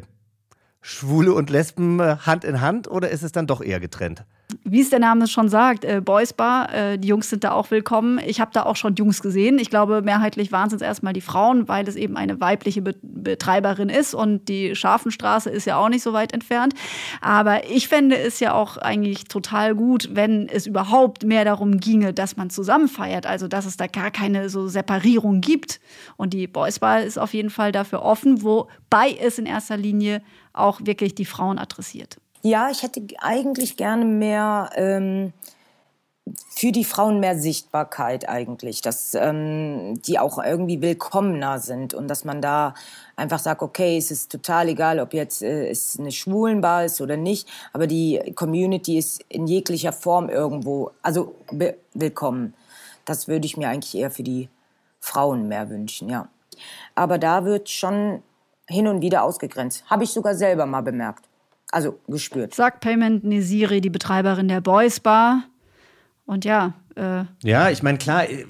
Schwule und Lesben äh, Hand in Hand oder ist es dann doch eher getrennt? Wie es der Name schon sagt, äh, Boys Bar, äh, die Jungs sind da auch willkommen. Ich habe da auch schon Jungs gesehen. Ich glaube, mehrheitlich waren es jetzt erstmal die Frauen, weil es eben eine weibliche Be Betreiberin ist und die Scharfenstraße ist ja auch nicht so weit entfernt. Aber ich fände es ja auch eigentlich total gut, wenn es überhaupt mehr darum ginge, dass man zusammen feiert. Also, dass es da gar keine so Separierung gibt. Und die Boys Bar ist auf jeden Fall dafür offen, wobei es in erster Linie auch wirklich die Frauen adressiert. Ja, ich hätte eigentlich gerne mehr ähm, für die Frauen mehr Sichtbarkeit eigentlich, dass ähm, die auch irgendwie willkommener sind und dass man da einfach sagt, okay, es ist total egal, ob jetzt äh, es eine Schwulenbar ist oder nicht, aber die Community ist in jeglicher Form irgendwo, also willkommen. Das würde ich mir eigentlich eher für die Frauen mehr wünschen, ja. Aber da wird schon hin und wieder ausgegrenzt. Habe ich sogar selber mal bemerkt. Also gespürt. Sagt Payment Nesiri, die Betreiberin der Boys Bar. Und ja, Äh ja, ich meine, klar, äh,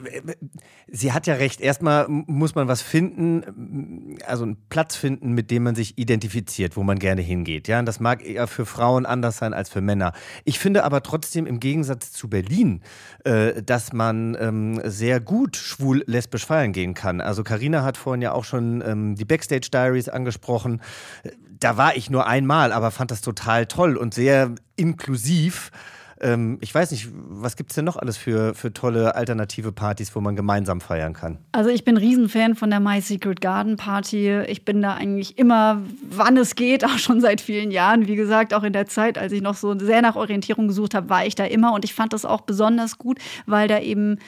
sie hat ja recht. Erstmal muss man was finden, also einen Platz finden, mit dem man sich identifiziert, wo man gerne hingeht. Ja, und das mag eher für Frauen anders sein als für Männer. Ich finde aber trotzdem im Gegensatz zu Berlin, äh, dass man ähm, sehr gut schwul-lesbisch feiern gehen kann. Also Karina hat vorhin ja auch schon ähm, die Backstage Diaries angesprochen. Da war ich nur einmal, aber fand das total toll und sehr inklusiv. Ähm, ich weiß nicht, was gibt es denn noch alles für, für tolle alternative Partys, wo man gemeinsam feiern kann? Also ich bin Riesenfan von der My Secret Garden Party. Ich bin da eigentlich immer, wann es geht, auch schon seit vielen Jahren. Wie gesagt, auch in der Zeit, als ich noch so sehr nach Orientierung gesucht habe, war ich da immer. Und ich fand das auch besonders gut, weil da eben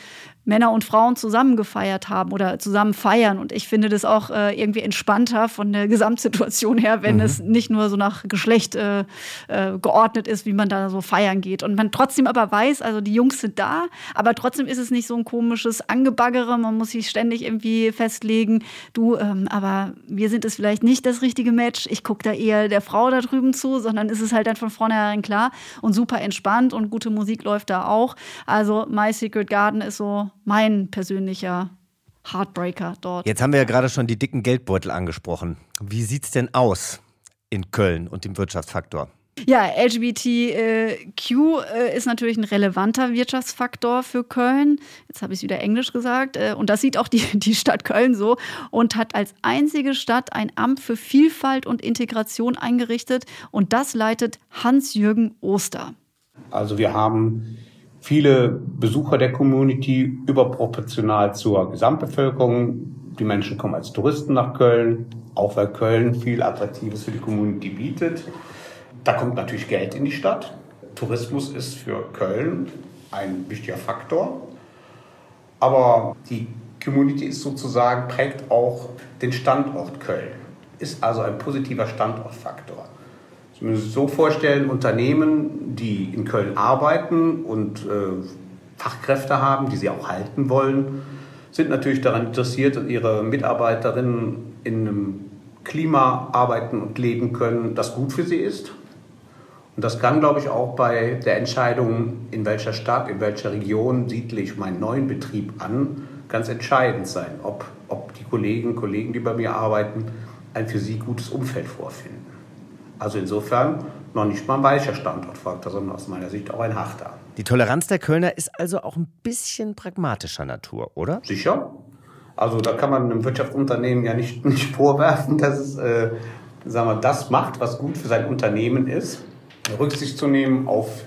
Männer und Frauen zusammen gefeiert haben oder zusammen feiern. Und ich finde das auch äh, irgendwie entspannter von der Gesamtsituation her, wenn mhm. es nicht nur so nach Geschlecht äh, äh, geordnet ist, wie man da so feiern geht. Und man trotzdem aber weiß, also die Jungs sind da, aber trotzdem ist es nicht so ein komisches Angebaggere. Man muss sich ständig irgendwie festlegen, du, ähm, aber wir sind es vielleicht nicht das richtige Match. Ich gucke da eher der Frau da drüben zu, sondern ist es halt dann von vornherein klar und super entspannt und gute Musik läuft da auch. Also My Secret Garden ist so mein persönlicher Heartbreaker dort. Jetzt haben wir ja gerade schon die dicken Geldbeutel angesprochen. Wie sieht es denn aus in Köln und dem Wirtschaftsfaktor? Ja, LGBTQ äh, ist natürlich ein relevanter Wirtschaftsfaktor für Köln. Jetzt habe ich es wieder Englisch gesagt. Äh, und das sieht auch die, die Stadt Köln so und hat als einzige Stadt ein Amt für Vielfalt und Integration eingerichtet. Und das leitet Hans-Jürgen Oster. Also wir haben viele Besucher der Community überproportional zur Gesamtbevölkerung. Die Menschen kommen als Touristen nach Köln, auch weil Köln viel Attraktives für die Community bietet. Da kommt natürlich Geld in die Stadt. Tourismus ist für Köln ein wichtiger Faktor. Aber die Community ist sozusagen, prägt auch den Standort Köln, ist also ein positiver Standortfaktor. Sie müssen sich so vorstellen, Unternehmen, die in Köln arbeiten und äh, Fachkräfte haben, die sie auch halten wollen, sind natürlich daran interessiert, dass ihre Mitarbeiterinnen in einem Klima arbeiten und leben können, das gut für sie ist. Und das kann, glaube ich, auch bei der Entscheidung, in welcher Stadt, in welcher Region siedle ich meinen neuen Betrieb an, ganz entscheidend sein, ob, ob die Kolleginnen und Kollegen, die bei mir arbeiten, ein für sie gutes Umfeld vorfinden. Also insofern noch nicht mal ein weicher Standortfaktor, sondern aus meiner Sicht auch ein harter. Die Toleranz der Kölner ist also auch ein bisschen pragmatischer Natur, oder? Sicher. Also da kann man einem Wirtschaftsunternehmen ja nicht, nicht vorwerfen, dass es äh, sagen wir, das macht, was gut für sein Unternehmen ist. Rücksicht zu nehmen auf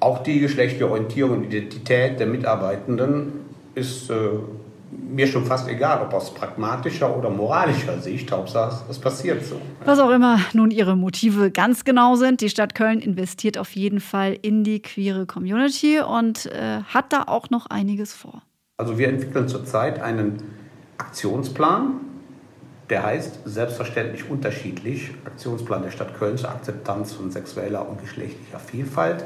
auch die geschlechtliche Orientierung und Identität der Mitarbeitenden ist äh, mir schon fast egal, ob aus pragmatischer oder moralischer Sicht, Hauptsache es passiert so. Was auch immer nun ihre Motive ganz genau sind, die Stadt Köln investiert auf jeden Fall in die queere Community und äh, hat da auch noch einiges vor. Also wir entwickeln zurzeit einen Aktionsplan, der heißt selbstverständlich unterschiedlich, Aktionsplan der Stadt Köln zur Akzeptanz von sexueller und geschlechtlicher Vielfalt.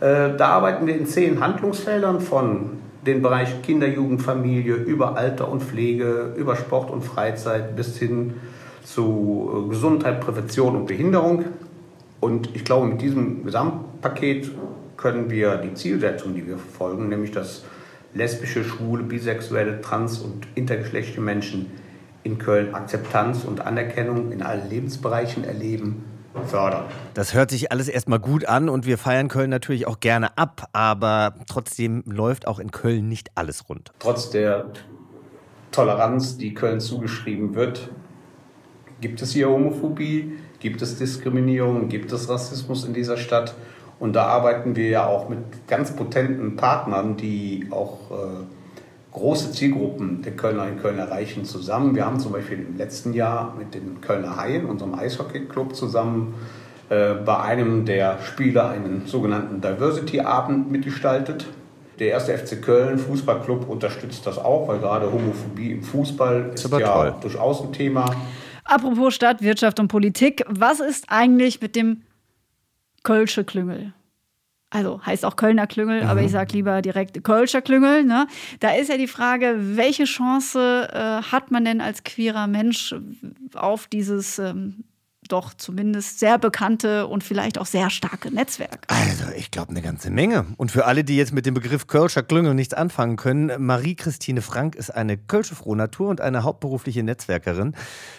Äh, da arbeiten wir in zehn Handlungsfeldern von den Bereich Kinder, Jugend, Familie, über Alter und Pflege, über Sport und Freizeit bis hin zu äh, Gesundheit, Prävention und Behinderung. Und ich glaube, mit diesem Gesamtpaket können wir die Zielsetzung, die wir verfolgen, nämlich dass lesbische, schwule, bisexuelle, trans- und intergeschlechtliche Menschen in Köln Akzeptanz und Anerkennung in allen Lebensbereichen erleben, fördern. Das hört sich alles erstmal gut an und wir feiern Köln natürlich auch gerne ab, aber trotzdem läuft auch in Köln nicht alles rund. Trotz der Toleranz, die Köln zugeschrieben wird, gibt es hier Homophobie, gibt es Diskriminierung, gibt es Rassismus in dieser Stadt. Und da arbeiten wir ja auch mit ganz potenten Partnern, die auch äh, große Zielgruppen der Kölner in Köln erreichen, zusammen. Wir haben zum Beispiel im letzten Jahr mit den Kölner Haien, unserem Eishockeyclub, zusammen äh, bei einem der Spieler einen sogenannten Diversity-Abend mitgestaltet. Der erste FC Köln Fußballclub unterstützt das auch, weil gerade Homophobie im Fußball ist, ist ja toll. durchaus ein Thema. Apropos Stadt, Wirtschaft und Politik, was ist eigentlich mit dem Kölsche Klüngel? Also heißt auch Kölner Klüngel, mhm. aber ich sage lieber direkt Kölscher Klüngel. Ne? Da ist ja die Frage, welche Chance äh, hat man denn als queerer Mensch auf dieses ähm, doch zumindest sehr bekannte und vielleicht auch sehr starke Netzwerk. Also, ich glaube, eine ganze Menge. Und für alle, die jetzt mit dem Begriff Kölscher Klüngel nichts anfangen können, Marie-Christine Frank ist eine Kölsche Frohnatur und eine hauptberufliche Netzwerkerin.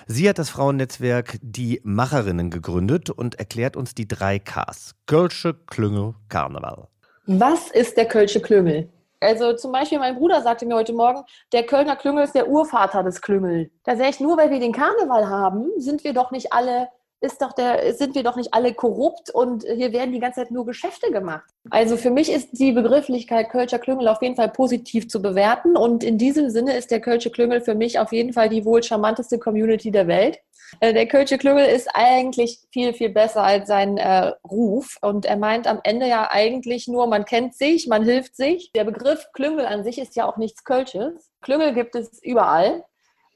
Sie hat das Frauennetzwerk Die Macherinnen gegründet und erklärt uns die drei Ks. Kölsche Klüngel Karneval. Was ist der Kölsche Klüngel? Also zum Beispiel mein Bruder sagte mir heute Morgen, der Kölner Klüngel ist der Urvater des Klüngel. Da sage ich, nur weil wir den Karneval haben, sind wir doch nicht alle ist doch der, sind wir doch nicht alle korrupt und hier werden die ganze Zeit nur Geschäfte gemacht. Also für mich ist die Begrifflichkeit Kölscher Klüngel auf jeden Fall positiv zu bewerten und in diesem Sinne ist der Kölsche Klüngel für mich auf jeden Fall die wohl charmanteste Community der Welt. Äh, der Kölsche Klüngel ist eigentlich viel, viel besser als sein äh, Ruf und er meint am Ende ja eigentlich nur, man kennt sich, man hilft sich. Der Begriff Klüngel an sich ist ja auch nichts Kölsches. Klüngel gibt es überall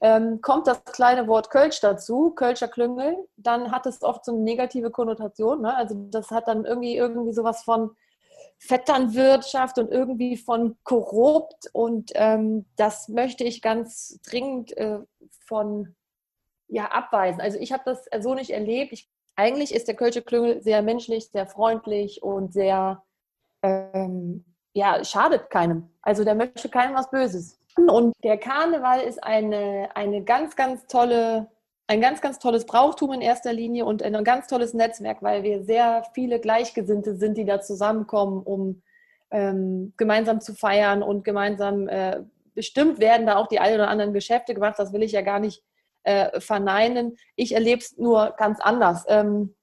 ähm, kommt das kleine Wort Kölsch dazu, Kölscher Klüngel, dann hat es oft so eine negative Konnotation. Ne? Also das hat dann irgendwie, irgendwie sowas von Vetternwirtschaft und irgendwie von korrupt. Und ähm, das möchte ich ganz dringend äh, von ja, abweisen. Also ich habe das so nicht erlebt. Ich, eigentlich ist der Kölsche Klüngel sehr menschlich, sehr freundlich und sehr, ähm, ja, schadet keinem. Also der möchte keinem was Böses. Und der Karneval ist eine, eine ganz, ganz tolle, ein ganz, ganz tolles Brauchtum in erster Linie und ein ganz tolles Netzwerk, weil wir sehr viele Gleichgesinnte sind, die da zusammenkommen, um ähm, gemeinsam zu feiern und gemeinsam äh, bestimmt werden da auch die ein oder anderen Geschäfte gemacht. Das will ich ja gar nicht äh, verneinen. Ich erlebe es nur ganz anders. Ähm,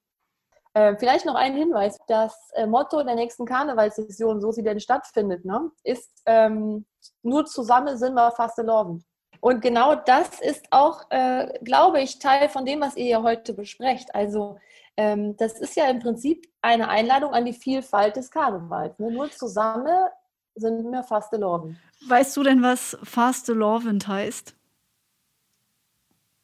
äh, vielleicht noch ein Hinweis: Das äh, Motto der nächsten Karnevalssession, so sie denn stattfindet, ne, ist ähm, nur zusammen sind wir fast erlauben. Und genau das ist auch, äh, glaube ich, Teil von dem, was ihr hier heute besprecht. Also ähm, das ist ja im Prinzip eine Einladung an die Vielfalt des Karnevals. Ne? Nur zusammen sind wir fast erlauben. Weißt du denn, was Fast Lovend heißt?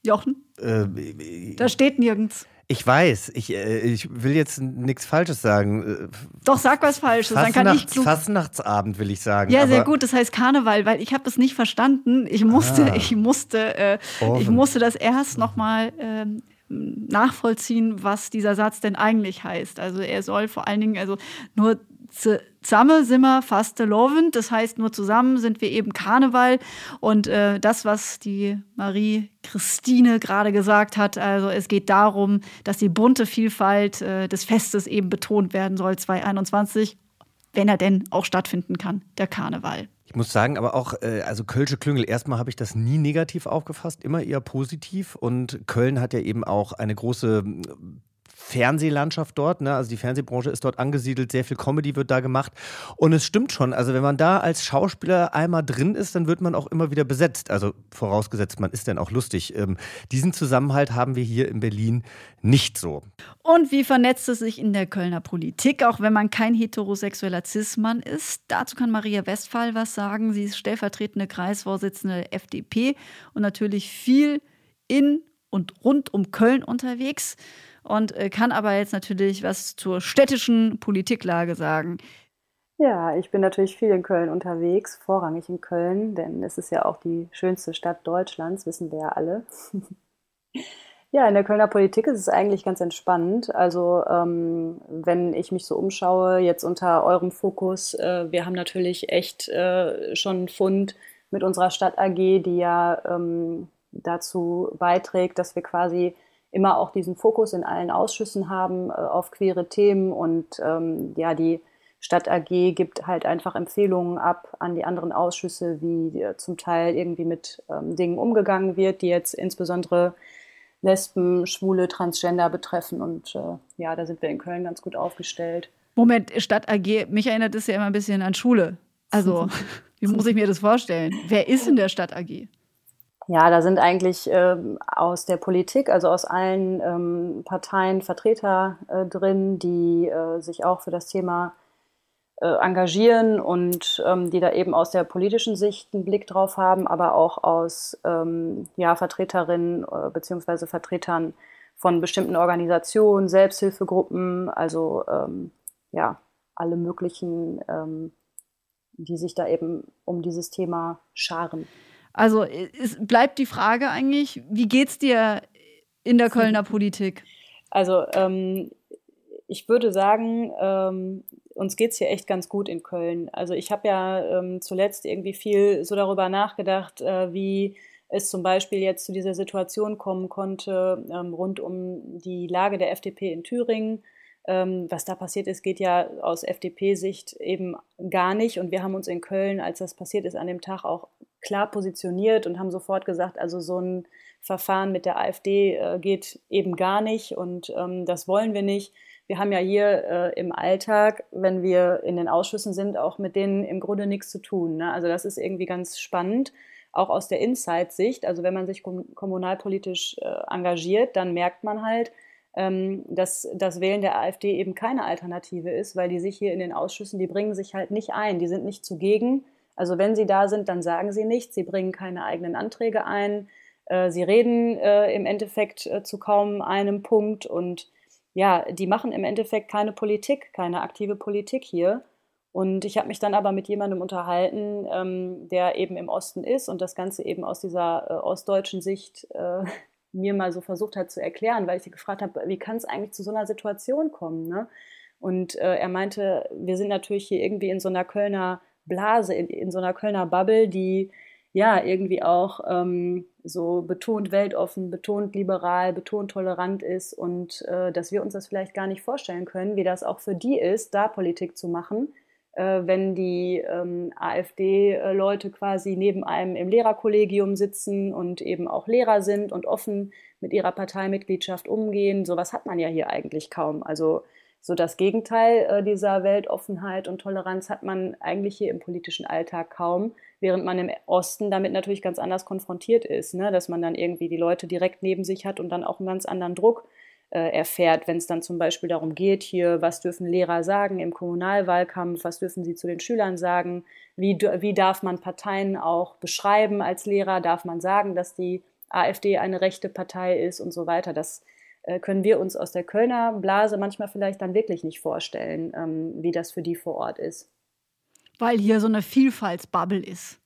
Jochen? Äh, da steht nirgends. Ich weiß, ich, äh, ich will jetzt nichts Falsches sagen. Doch, sag was Falsches, dann kann ich klug... Fastnachtsabend will ich sagen. Ja, sehr gut, das heißt Karneval, weil ich habe das nicht verstanden. Ich musste, ah. ich musste, äh, ich musste das erst nochmal ähm, nachvollziehen, was dieser Satz denn eigentlich heißt. Also er soll vor allen Dingen, also nur zusammen sind wir fast lovend. Das heißt, nur zusammen sind wir eben Karneval. Und äh, das, was die Marie Christine gerade gesagt hat, also es geht darum, dass die bunte Vielfalt äh, des Festes eben betont werden soll 2021, wenn er denn auch stattfinden kann, der Karneval. Ich muss sagen, aber auch, äh, also Kölsche Klüngel, erstmal habe ich das nie negativ aufgefasst, immer eher positiv. Und Köln hat ja eben auch eine große Fernsehlandschaft dort. Ne? Also die Fernsehbranche ist dort angesiedelt, sehr viel Comedy wird da gemacht. Und es stimmt schon, also wenn man da als Schauspieler einmal drin ist, dann wird man auch immer wieder besetzt. Also vorausgesetzt, man ist dann auch lustig. Ähm, diesen Zusammenhalt haben wir hier in Berlin nicht so. Und wie vernetzt es sich in der Kölner Politik, auch wenn man kein heterosexueller Cis-Mann ist? Dazu kann Maria Westphal was sagen. Sie ist stellvertretende Kreisvorsitzende FDP und natürlich viel in und rund um Köln unterwegs und äh, kann aber jetzt natürlich was zur städtischen Politiklage sagen. Ja, ich bin natürlich viel in Köln unterwegs, vorrangig in Köln, denn es ist ja auch die schönste Stadt Deutschlands, wissen wir ja alle. ja, in der Kölner Politik ist es eigentlich ganz entspannt. Also ähm, wenn ich mich so umschaue, jetzt unter eurem Fokus, äh, wir haben natürlich echt äh, schon einen Fund mit unserer Stadt AG, die ja ähm, dazu beiträgt, dass wir quasi immer auch diesen Fokus in allen Ausschüssen haben äh, auf queere Themen und ähm, ja, die Stadt AG gibt halt einfach Empfehlungen ab an die anderen Ausschüsse, wie äh, zum Teil irgendwie mit ähm, Dingen umgegangen wird, die jetzt insbesondere Lesben, Schwule, Transgender betreffen. Und äh, ja, da sind wir in Köln ganz gut aufgestellt. Moment, Stadt AG, mich erinnert das ja immer ein bisschen an Schule. Also, wie muss ich mir das vorstellen? Wer ist in der Stadt AG? Ja, da sind eigentlich äh, aus der Politik, also aus allen ähm, Parteien Vertreter äh, drin, die äh, sich auch für das Thema äh, engagieren und ähm, die da eben aus der politischen Sicht einen Blick drauf haben, aber auch aus ähm, ja, Vertreterinnen äh, bzw. Vertretern von bestimmten Organisationen, Selbsthilfegruppen, also ähm, ja, alle möglichen, ähm, die sich da eben um dieses Thema scharen. Also es bleibt die Frage eigentlich, wie geht's dir in der Kölner Politik? Also ähm, ich würde sagen, ähm, uns geht's hier echt ganz gut in Köln. Also ich habe ja ähm, zuletzt irgendwie viel so darüber nachgedacht, äh, wie es zum Beispiel jetzt zu dieser Situation kommen konnte ähm, rund um die Lage der FDP in Thüringen. Ähm, was da passiert ist, geht ja aus FDP-Sicht eben gar nicht. Und wir haben uns in Köln, als das passiert ist, an dem Tag auch klar positioniert und haben sofort gesagt, also so ein Verfahren mit der AfD äh, geht eben gar nicht und ähm, das wollen wir nicht. Wir haben ja hier äh, im Alltag, wenn wir in den Ausschüssen sind, auch mit denen im Grunde nichts zu tun. Ne? Also das ist irgendwie ganz spannend, auch aus der Inside-Sicht. Also wenn man sich kom kommunalpolitisch äh, engagiert, dann merkt man halt, ähm, dass das Wählen der AfD eben keine Alternative ist, weil die sich hier in den Ausschüssen, die bringen sich halt nicht ein, die sind nicht zugegen. Also wenn sie da sind, dann sagen sie nichts, sie bringen keine eigenen Anträge ein, äh, sie reden äh, im Endeffekt äh, zu kaum einem Punkt und ja, die machen im Endeffekt keine Politik, keine aktive Politik hier. Und ich habe mich dann aber mit jemandem unterhalten, ähm, der eben im Osten ist und das Ganze eben aus dieser ostdeutschen Sicht mir mal so versucht hat zu erklären, weil ich sie gefragt habe, wie kann es eigentlich zu so einer Situation kommen? Ne? Und äh, er meinte, wir sind natürlich hier irgendwie in so einer Kölner Blase, in, in so einer Kölner Bubble, die ja irgendwie auch ähm, so betont weltoffen, betont liberal, betont tolerant ist und äh, dass wir uns das vielleicht gar nicht vorstellen können, wie das auch für die ist, da Politik zu machen, äh, wenn die ähm, AfD-Leute quasi neben einem im Lehrerkollegium sitzen und eben auch Lehrer sind und offen mit ihrer Parteimitgliedschaft umgehen. Sowas hat man ja hier eigentlich kaum. Also so das Gegenteil äh, dieser Weltoffenheit und Toleranz hat man eigentlich hier im politischen Alltag kaum während man im Osten damit natürlich ganz anders konfrontiert ist, ne? dass man dann irgendwie die Leute direkt neben sich hat und dann auch einen ganz anderen Druck äh, erfährt, wenn es dann zum Beispiel darum geht, hier, was dürfen Lehrer sagen im Kommunalwahlkampf, was dürfen sie zu den Schülern sagen, wie, wie darf man Parteien auch beschreiben als Lehrer, darf man sagen, dass die AfD eine rechte Partei ist und so weiter. Das können wir uns aus der Kölner Blase manchmal vielleicht dann wirklich nicht vorstellen, ähm, wie das für die vor Ort ist. Weil hier so eine Vielfaltsbubble ist.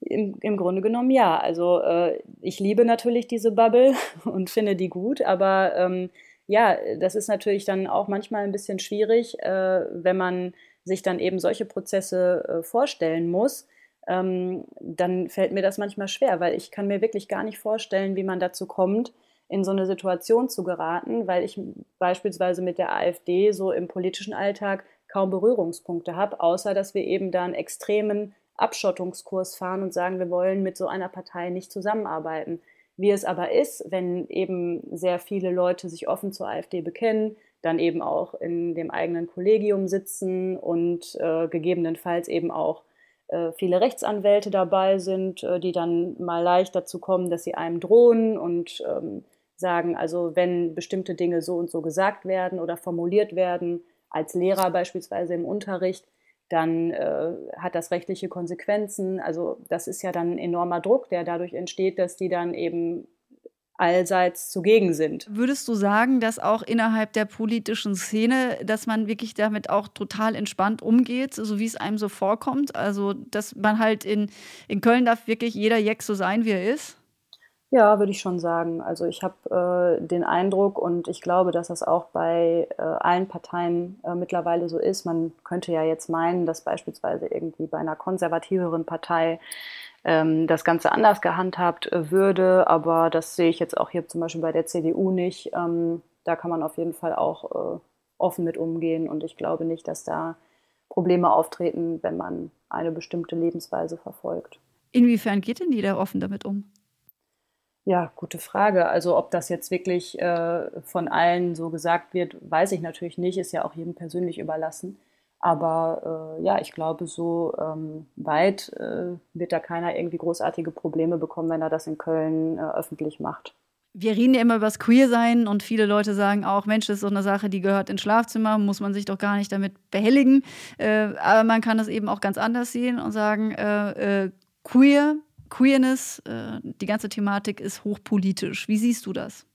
Im, Im Grunde genommen ja. Also äh, ich liebe natürlich diese Bubble und finde die gut, aber ähm, ja, das ist natürlich dann auch manchmal ein bisschen schwierig, äh, wenn man sich dann eben solche Prozesse äh, vorstellen muss. Ähm, dann fällt mir das manchmal schwer, weil ich kann mir wirklich gar nicht vorstellen, wie man dazu kommt, in so eine Situation zu geraten, weil ich beispielsweise mit der AfD so im politischen Alltag kaum Berührungspunkte habe, außer dass wir eben da einen extremen Abschottungskurs fahren und sagen, wir wollen mit so einer Partei nicht zusammenarbeiten. Wie es aber ist, wenn eben sehr viele Leute sich offen zur AfD bekennen, dann eben auch in dem eigenen Kollegium sitzen und äh, gegebenenfalls eben auch äh, viele Rechtsanwälte dabei sind, äh, die dann mal leicht dazu kommen, dass sie einem drohen und ähm, sagen, also wenn bestimmte Dinge so und so gesagt werden oder formuliert werden, als Lehrer beispielsweise im Unterricht, dann äh, hat das rechtliche Konsequenzen. Also das ist ja dann ein enormer Druck, der dadurch entsteht, dass die dann eben allseits zugegen sind. Würdest du sagen, dass auch innerhalb der politischen Szene, dass man wirklich damit auch total entspannt umgeht, so wie es einem so vorkommt? Also, dass man halt in, in Köln darf wirklich jeder Jeck so sein, wie er ist? Ja, würde ich schon sagen. Also ich habe äh, den Eindruck und ich glaube, dass das auch bei äh, allen Parteien äh, mittlerweile so ist. Man könnte ja jetzt meinen, dass beispielsweise irgendwie bei einer konservativeren Partei ähm, das Ganze anders gehandhabt äh, würde, aber das sehe ich jetzt auch hier zum Beispiel bei der CDU nicht. Ähm, da kann man auf jeden Fall auch äh, offen mit umgehen und ich glaube nicht, dass da Probleme auftreten, wenn man eine bestimmte Lebensweise verfolgt. Inwiefern geht denn die da offen damit um? Ja, gute Frage. Also ob das jetzt wirklich äh, von allen so gesagt wird, weiß ich natürlich nicht, ist ja auch jedem persönlich überlassen. Aber äh, ja, ich glaube, so ähm, weit äh, wird da keiner irgendwie großartige Probleme bekommen, wenn er das in Köln äh, öffentlich macht. Wir reden ja immer über das Queer-Sein und viele Leute sagen auch, Mensch, das ist so eine Sache, die gehört ins Schlafzimmer, muss man sich doch gar nicht damit behelligen. Äh, aber man kann das eben auch ganz anders sehen und sagen, äh, queer Queerness, äh, die ganze Thematik ist hochpolitisch. Wie siehst du das?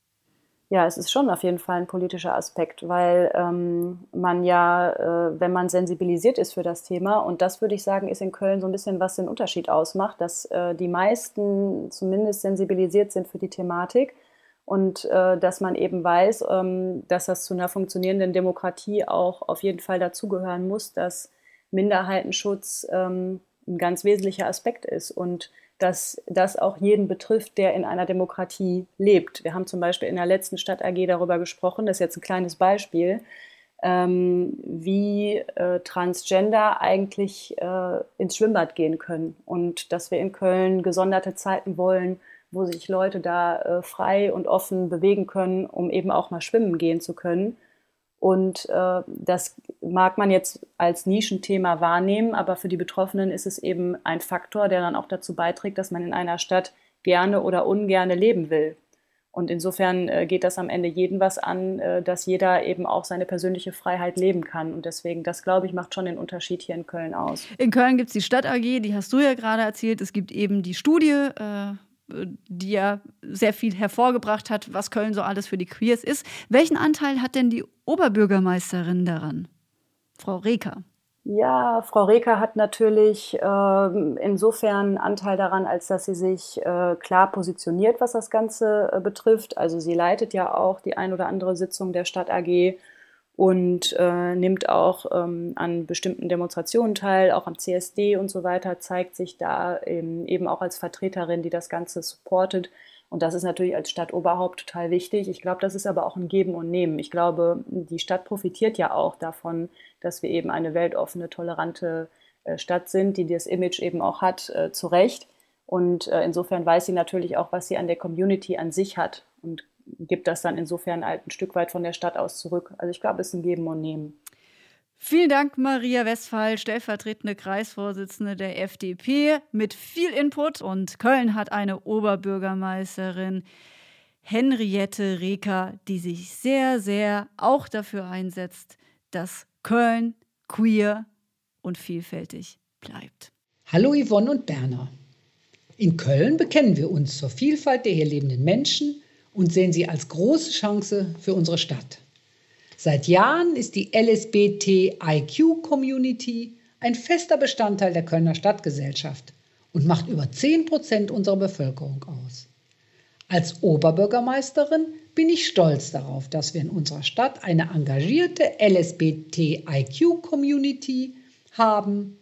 Ja, es ist schon auf jeden Fall ein politischer Aspekt, weil ähm, man ja, äh, wenn man sensibilisiert ist für das Thema, und das würde ich sagen, ist in Köln so ein bisschen, was den Unterschied ausmacht, dass äh, die meisten zumindest sensibilisiert sind für die Thematik und äh, dass man eben weiß, ähm, dass das zu einer funktionierenden Demokratie auch auf jeden Fall dazugehören muss, dass Minderheitenschutz ähm, ein ganz wesentlicher Aspekt ist und dass das auch jeden betrifft, der in einer Demokratie lebt. Wir haben zum Beispiel in der letzten Stadt AG darüber gesprochen, das ist jetzt ein kleines Beispiel, ähm, wie äh, Transgender eigentlich äh, ins Schwimmbad gehen können und dass wir in Köln gesonderte Zeiten wollen, wo sich Leute da äh, frei und offen bewegen können, um eben auch mal schwimmen gehen zu können. Und äh, das mag man jetzt als Nischenthema wahrnehmen, aber für die Betroffenen ist es eben ein Faktor, der dann auch dazu beiträgt, dass man in einer Stadt gerne oder ungerne leben will. Und insofern äh, geht das am Ende jeden was an, äh, dass jeder eben auch seine persönliche Freiheit leben kann. Und deswegen, das glaube ich, macht schon den Unterschied hier in Köln aus. In Köln gibt es die Stadt AG, die hast du ja gerade erzählt. Es gibt eben die Studie, äh, die ja sehr viel hervorgebracht hat, was Köln so alles für die Queers ist. Welchen Anteil hat denn die Oberbürgermeisterin daran, Frau Reker? Ja, Frau Reker hat natürlich äh, insofern Anteil daran, als dass sie sich äh, klar positioniert, was das Ganze äh, betrifft. Also sie leitet ja auch die ein oder andere Sitzung der Stadt AG und äh, nimmt auch ähm, an bestimmten Demonstrationen teil, auch am CSD und so weiter, zeigt sich da eben, eben auch als Vertreterin, die das Ganze supportet. Und das ist natürlich als Stadtoberhaupt total wichtig. Ich glaube, das ist aber auch ein Geben und Nehmen. Ich glaube, die Stadt profitiert ja auch davon, dass wir eben eine weltoffene, tolerante äh, Stadt sind, die das Image eben auch hat, äh, zu Recht. Und äh, insofern weiß sie natürlich auch, was sie an der Community an sich hat und gibt das dann insofern halt ein Stück weit von der Stadt aus zurück. Also ich glaube, es ist ein Geben und Nehmen. Vielen Dank, Maria Westphal, stellvertretende Kreisvorsitzende der FDP, mit viel Input. Und Köln hat eine Oberbürgermeisterin, Henriette Reker, die sich sehr, sehr auch dafür einsetzt, dass Köln queer und vielfältig bleibt. Hallo Yvonne und Berner. In Köln bekennen wir uns zur Vielfalt der hier lebenden Menschen und sehen sie als große Chance für unsere Stadt. Seit Jahren ist die LSBTIQ-Community ein fester Bestandteil der Kölner Stadtgesellschaft und macht über 10 Prozent unserer Bevölkerung aus. Als Oberbürgermeisterin bin ich stolz darauf, dass wir in unserer Stadt eine engagierte LSBTIQ-Community haben,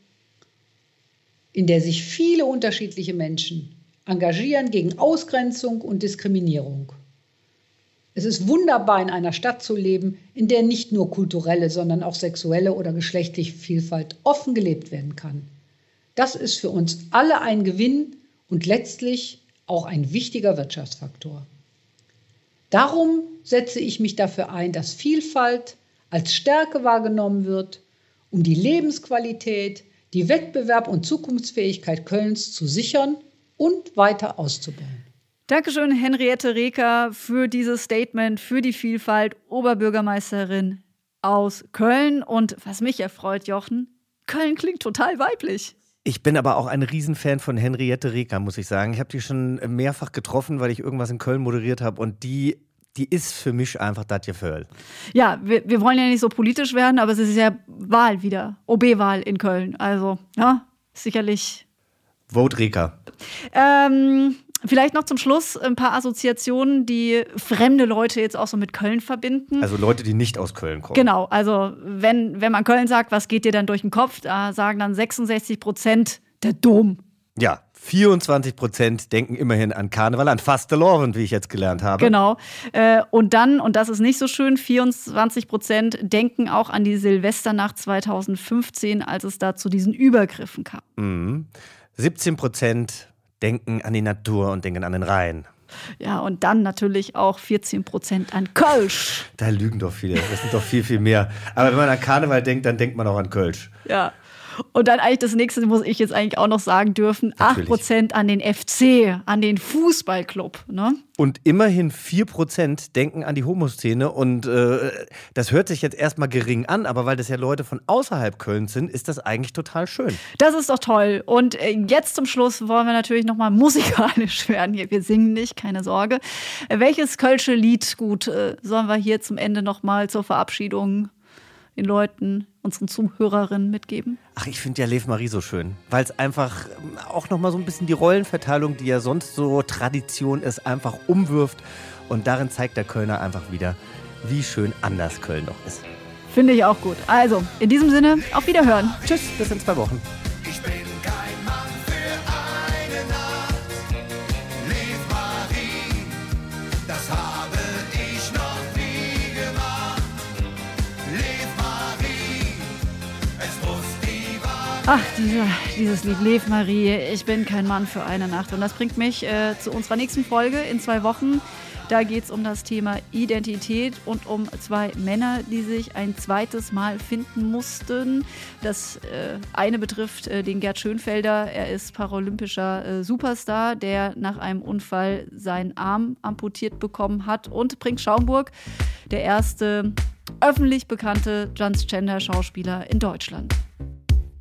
in der sich viele unterschiedliche Menschen engagieren gegen Ausgrenzung und Diskriminierung. Es ist wunderbar, in einer Stadt zu leben, in der nicht nur kulturelle, sondern auch sexuelle oder geschlechtliche Vielfalt offen gelebt werden kann. Das ist für uns alle ein Gewinn und letztlich auch ein wichtiger Wirtschaftsfaktor. Darum setze ich mich dafür ein, dass Vielfalt als Stärke wahrgenommen wird, um die Lebensqualität, die Wettbewerb und Zukunftsfähigkeit Kölns zu sichern und weiter auszubauen. Dankeschön, Henriette Reker, für dieses Statement, für die Vielfalt, Oberbürgermeisterin aus Köln. Und was mich erfreut, Jochen, Köln klingt total weiblich. Ich bin aber auch ein Riesenfan von Henriette Reker, muss ich sagen. Ich habe die schon mehrfach getroffen, weil ich irgendwas in Köln moderiert habe und die die ist für mich einfach das Gefühl. Ja, wir, wir wollen ja nicht so politisch werden, aber es ist ja Wahl wieder, OB-Wahl in Köln. Also, ja, sicherlich. Vote Reker. Ähm, Vielleicht noch zum Schluss ein paar Assoziationen, die fremde Leute jetzt auch so mit Köln verbinden. Also Leute, die nicht aus Köln kommen. Genau, also wenn, wenn man Köln sagt, was geht dir dann durch den Kopf, da sagen dann 66 Prozent der Dom. Ja, 24 Prozent denken immerhin an Karneval, an Fastelovend, wie ich jetzt gelernt habe. Genau. Äh, und dann, und das ist nicht so schön, 24 Prozent denken auch an die Silvesternacht 2015, als es da zu diesen Übergriffen kam. Mhm. 17 Prozent denken an die Natur und denken an den Rhein. Ja, und dann natürlich auch 14 Prozent an Kölsch. Da lügen doch viele. Das sind doch viel, viel mehr. Aber wenn man an Karneval denkt, dann denkt man auch an Kölsch. Ja. Und dann eigentlich das nächste muss ich jetzt eigentlich auch noch sagen dürfen: Natürlich. 8% an den FC, an den Fußballclub. Ne? Und immerhin 4% denken an die Homoszene. Und äh, das hört sich jetzt erstmal gering an, aber weil das ja Leute von außerhalb Kölns sind, ist das eigentlich total schön. Das ist doch toll. Und äh, jetzt zum Schluss wollen wir natürlich nochmal musikalisch werden hier. Wir singen nicht, keine Sorge. Welches Kölsche Lied, gut, äh, sollen wir hier zum Ende nochmal zur Verabschiedung den Leuten, unseren Zuhörerinnen mitgeben? Ach, ich finde ja Lev Marie so schön, weil es einfach ähm, auch nochmal so ein bisschen die Rollenverteilung, die ja sonst so Tradition ist, einfach umwirft Und darin zeigt der Kölner einfach wieder, wie schön anders Köln noch ist. Finde ich auch gut. Also, in diesem Sinne, auf Wiederhören. Tschüss. Bis in zwei Wochen. Ach, dieser, dieses Lied Lev Marie, ich bin kein Mann für eine Nacht. Und das bringt mich äh, zu unserer nächsten Folge in zwei Wochen. Da geht es um das Thema Identität und um zwei Männer, die sich ein zweites Mal finden mussten. Das äh, eine betrifft äh, den Gerd Schönfelder. Er ist paralympischer äh, Superstar, der nach einem Unfall seinen Arm amputiert bekommen hat. Und Brink Schaumburg, der erste öffentlich bekannte Transgender-Schauspieler in Deutschland.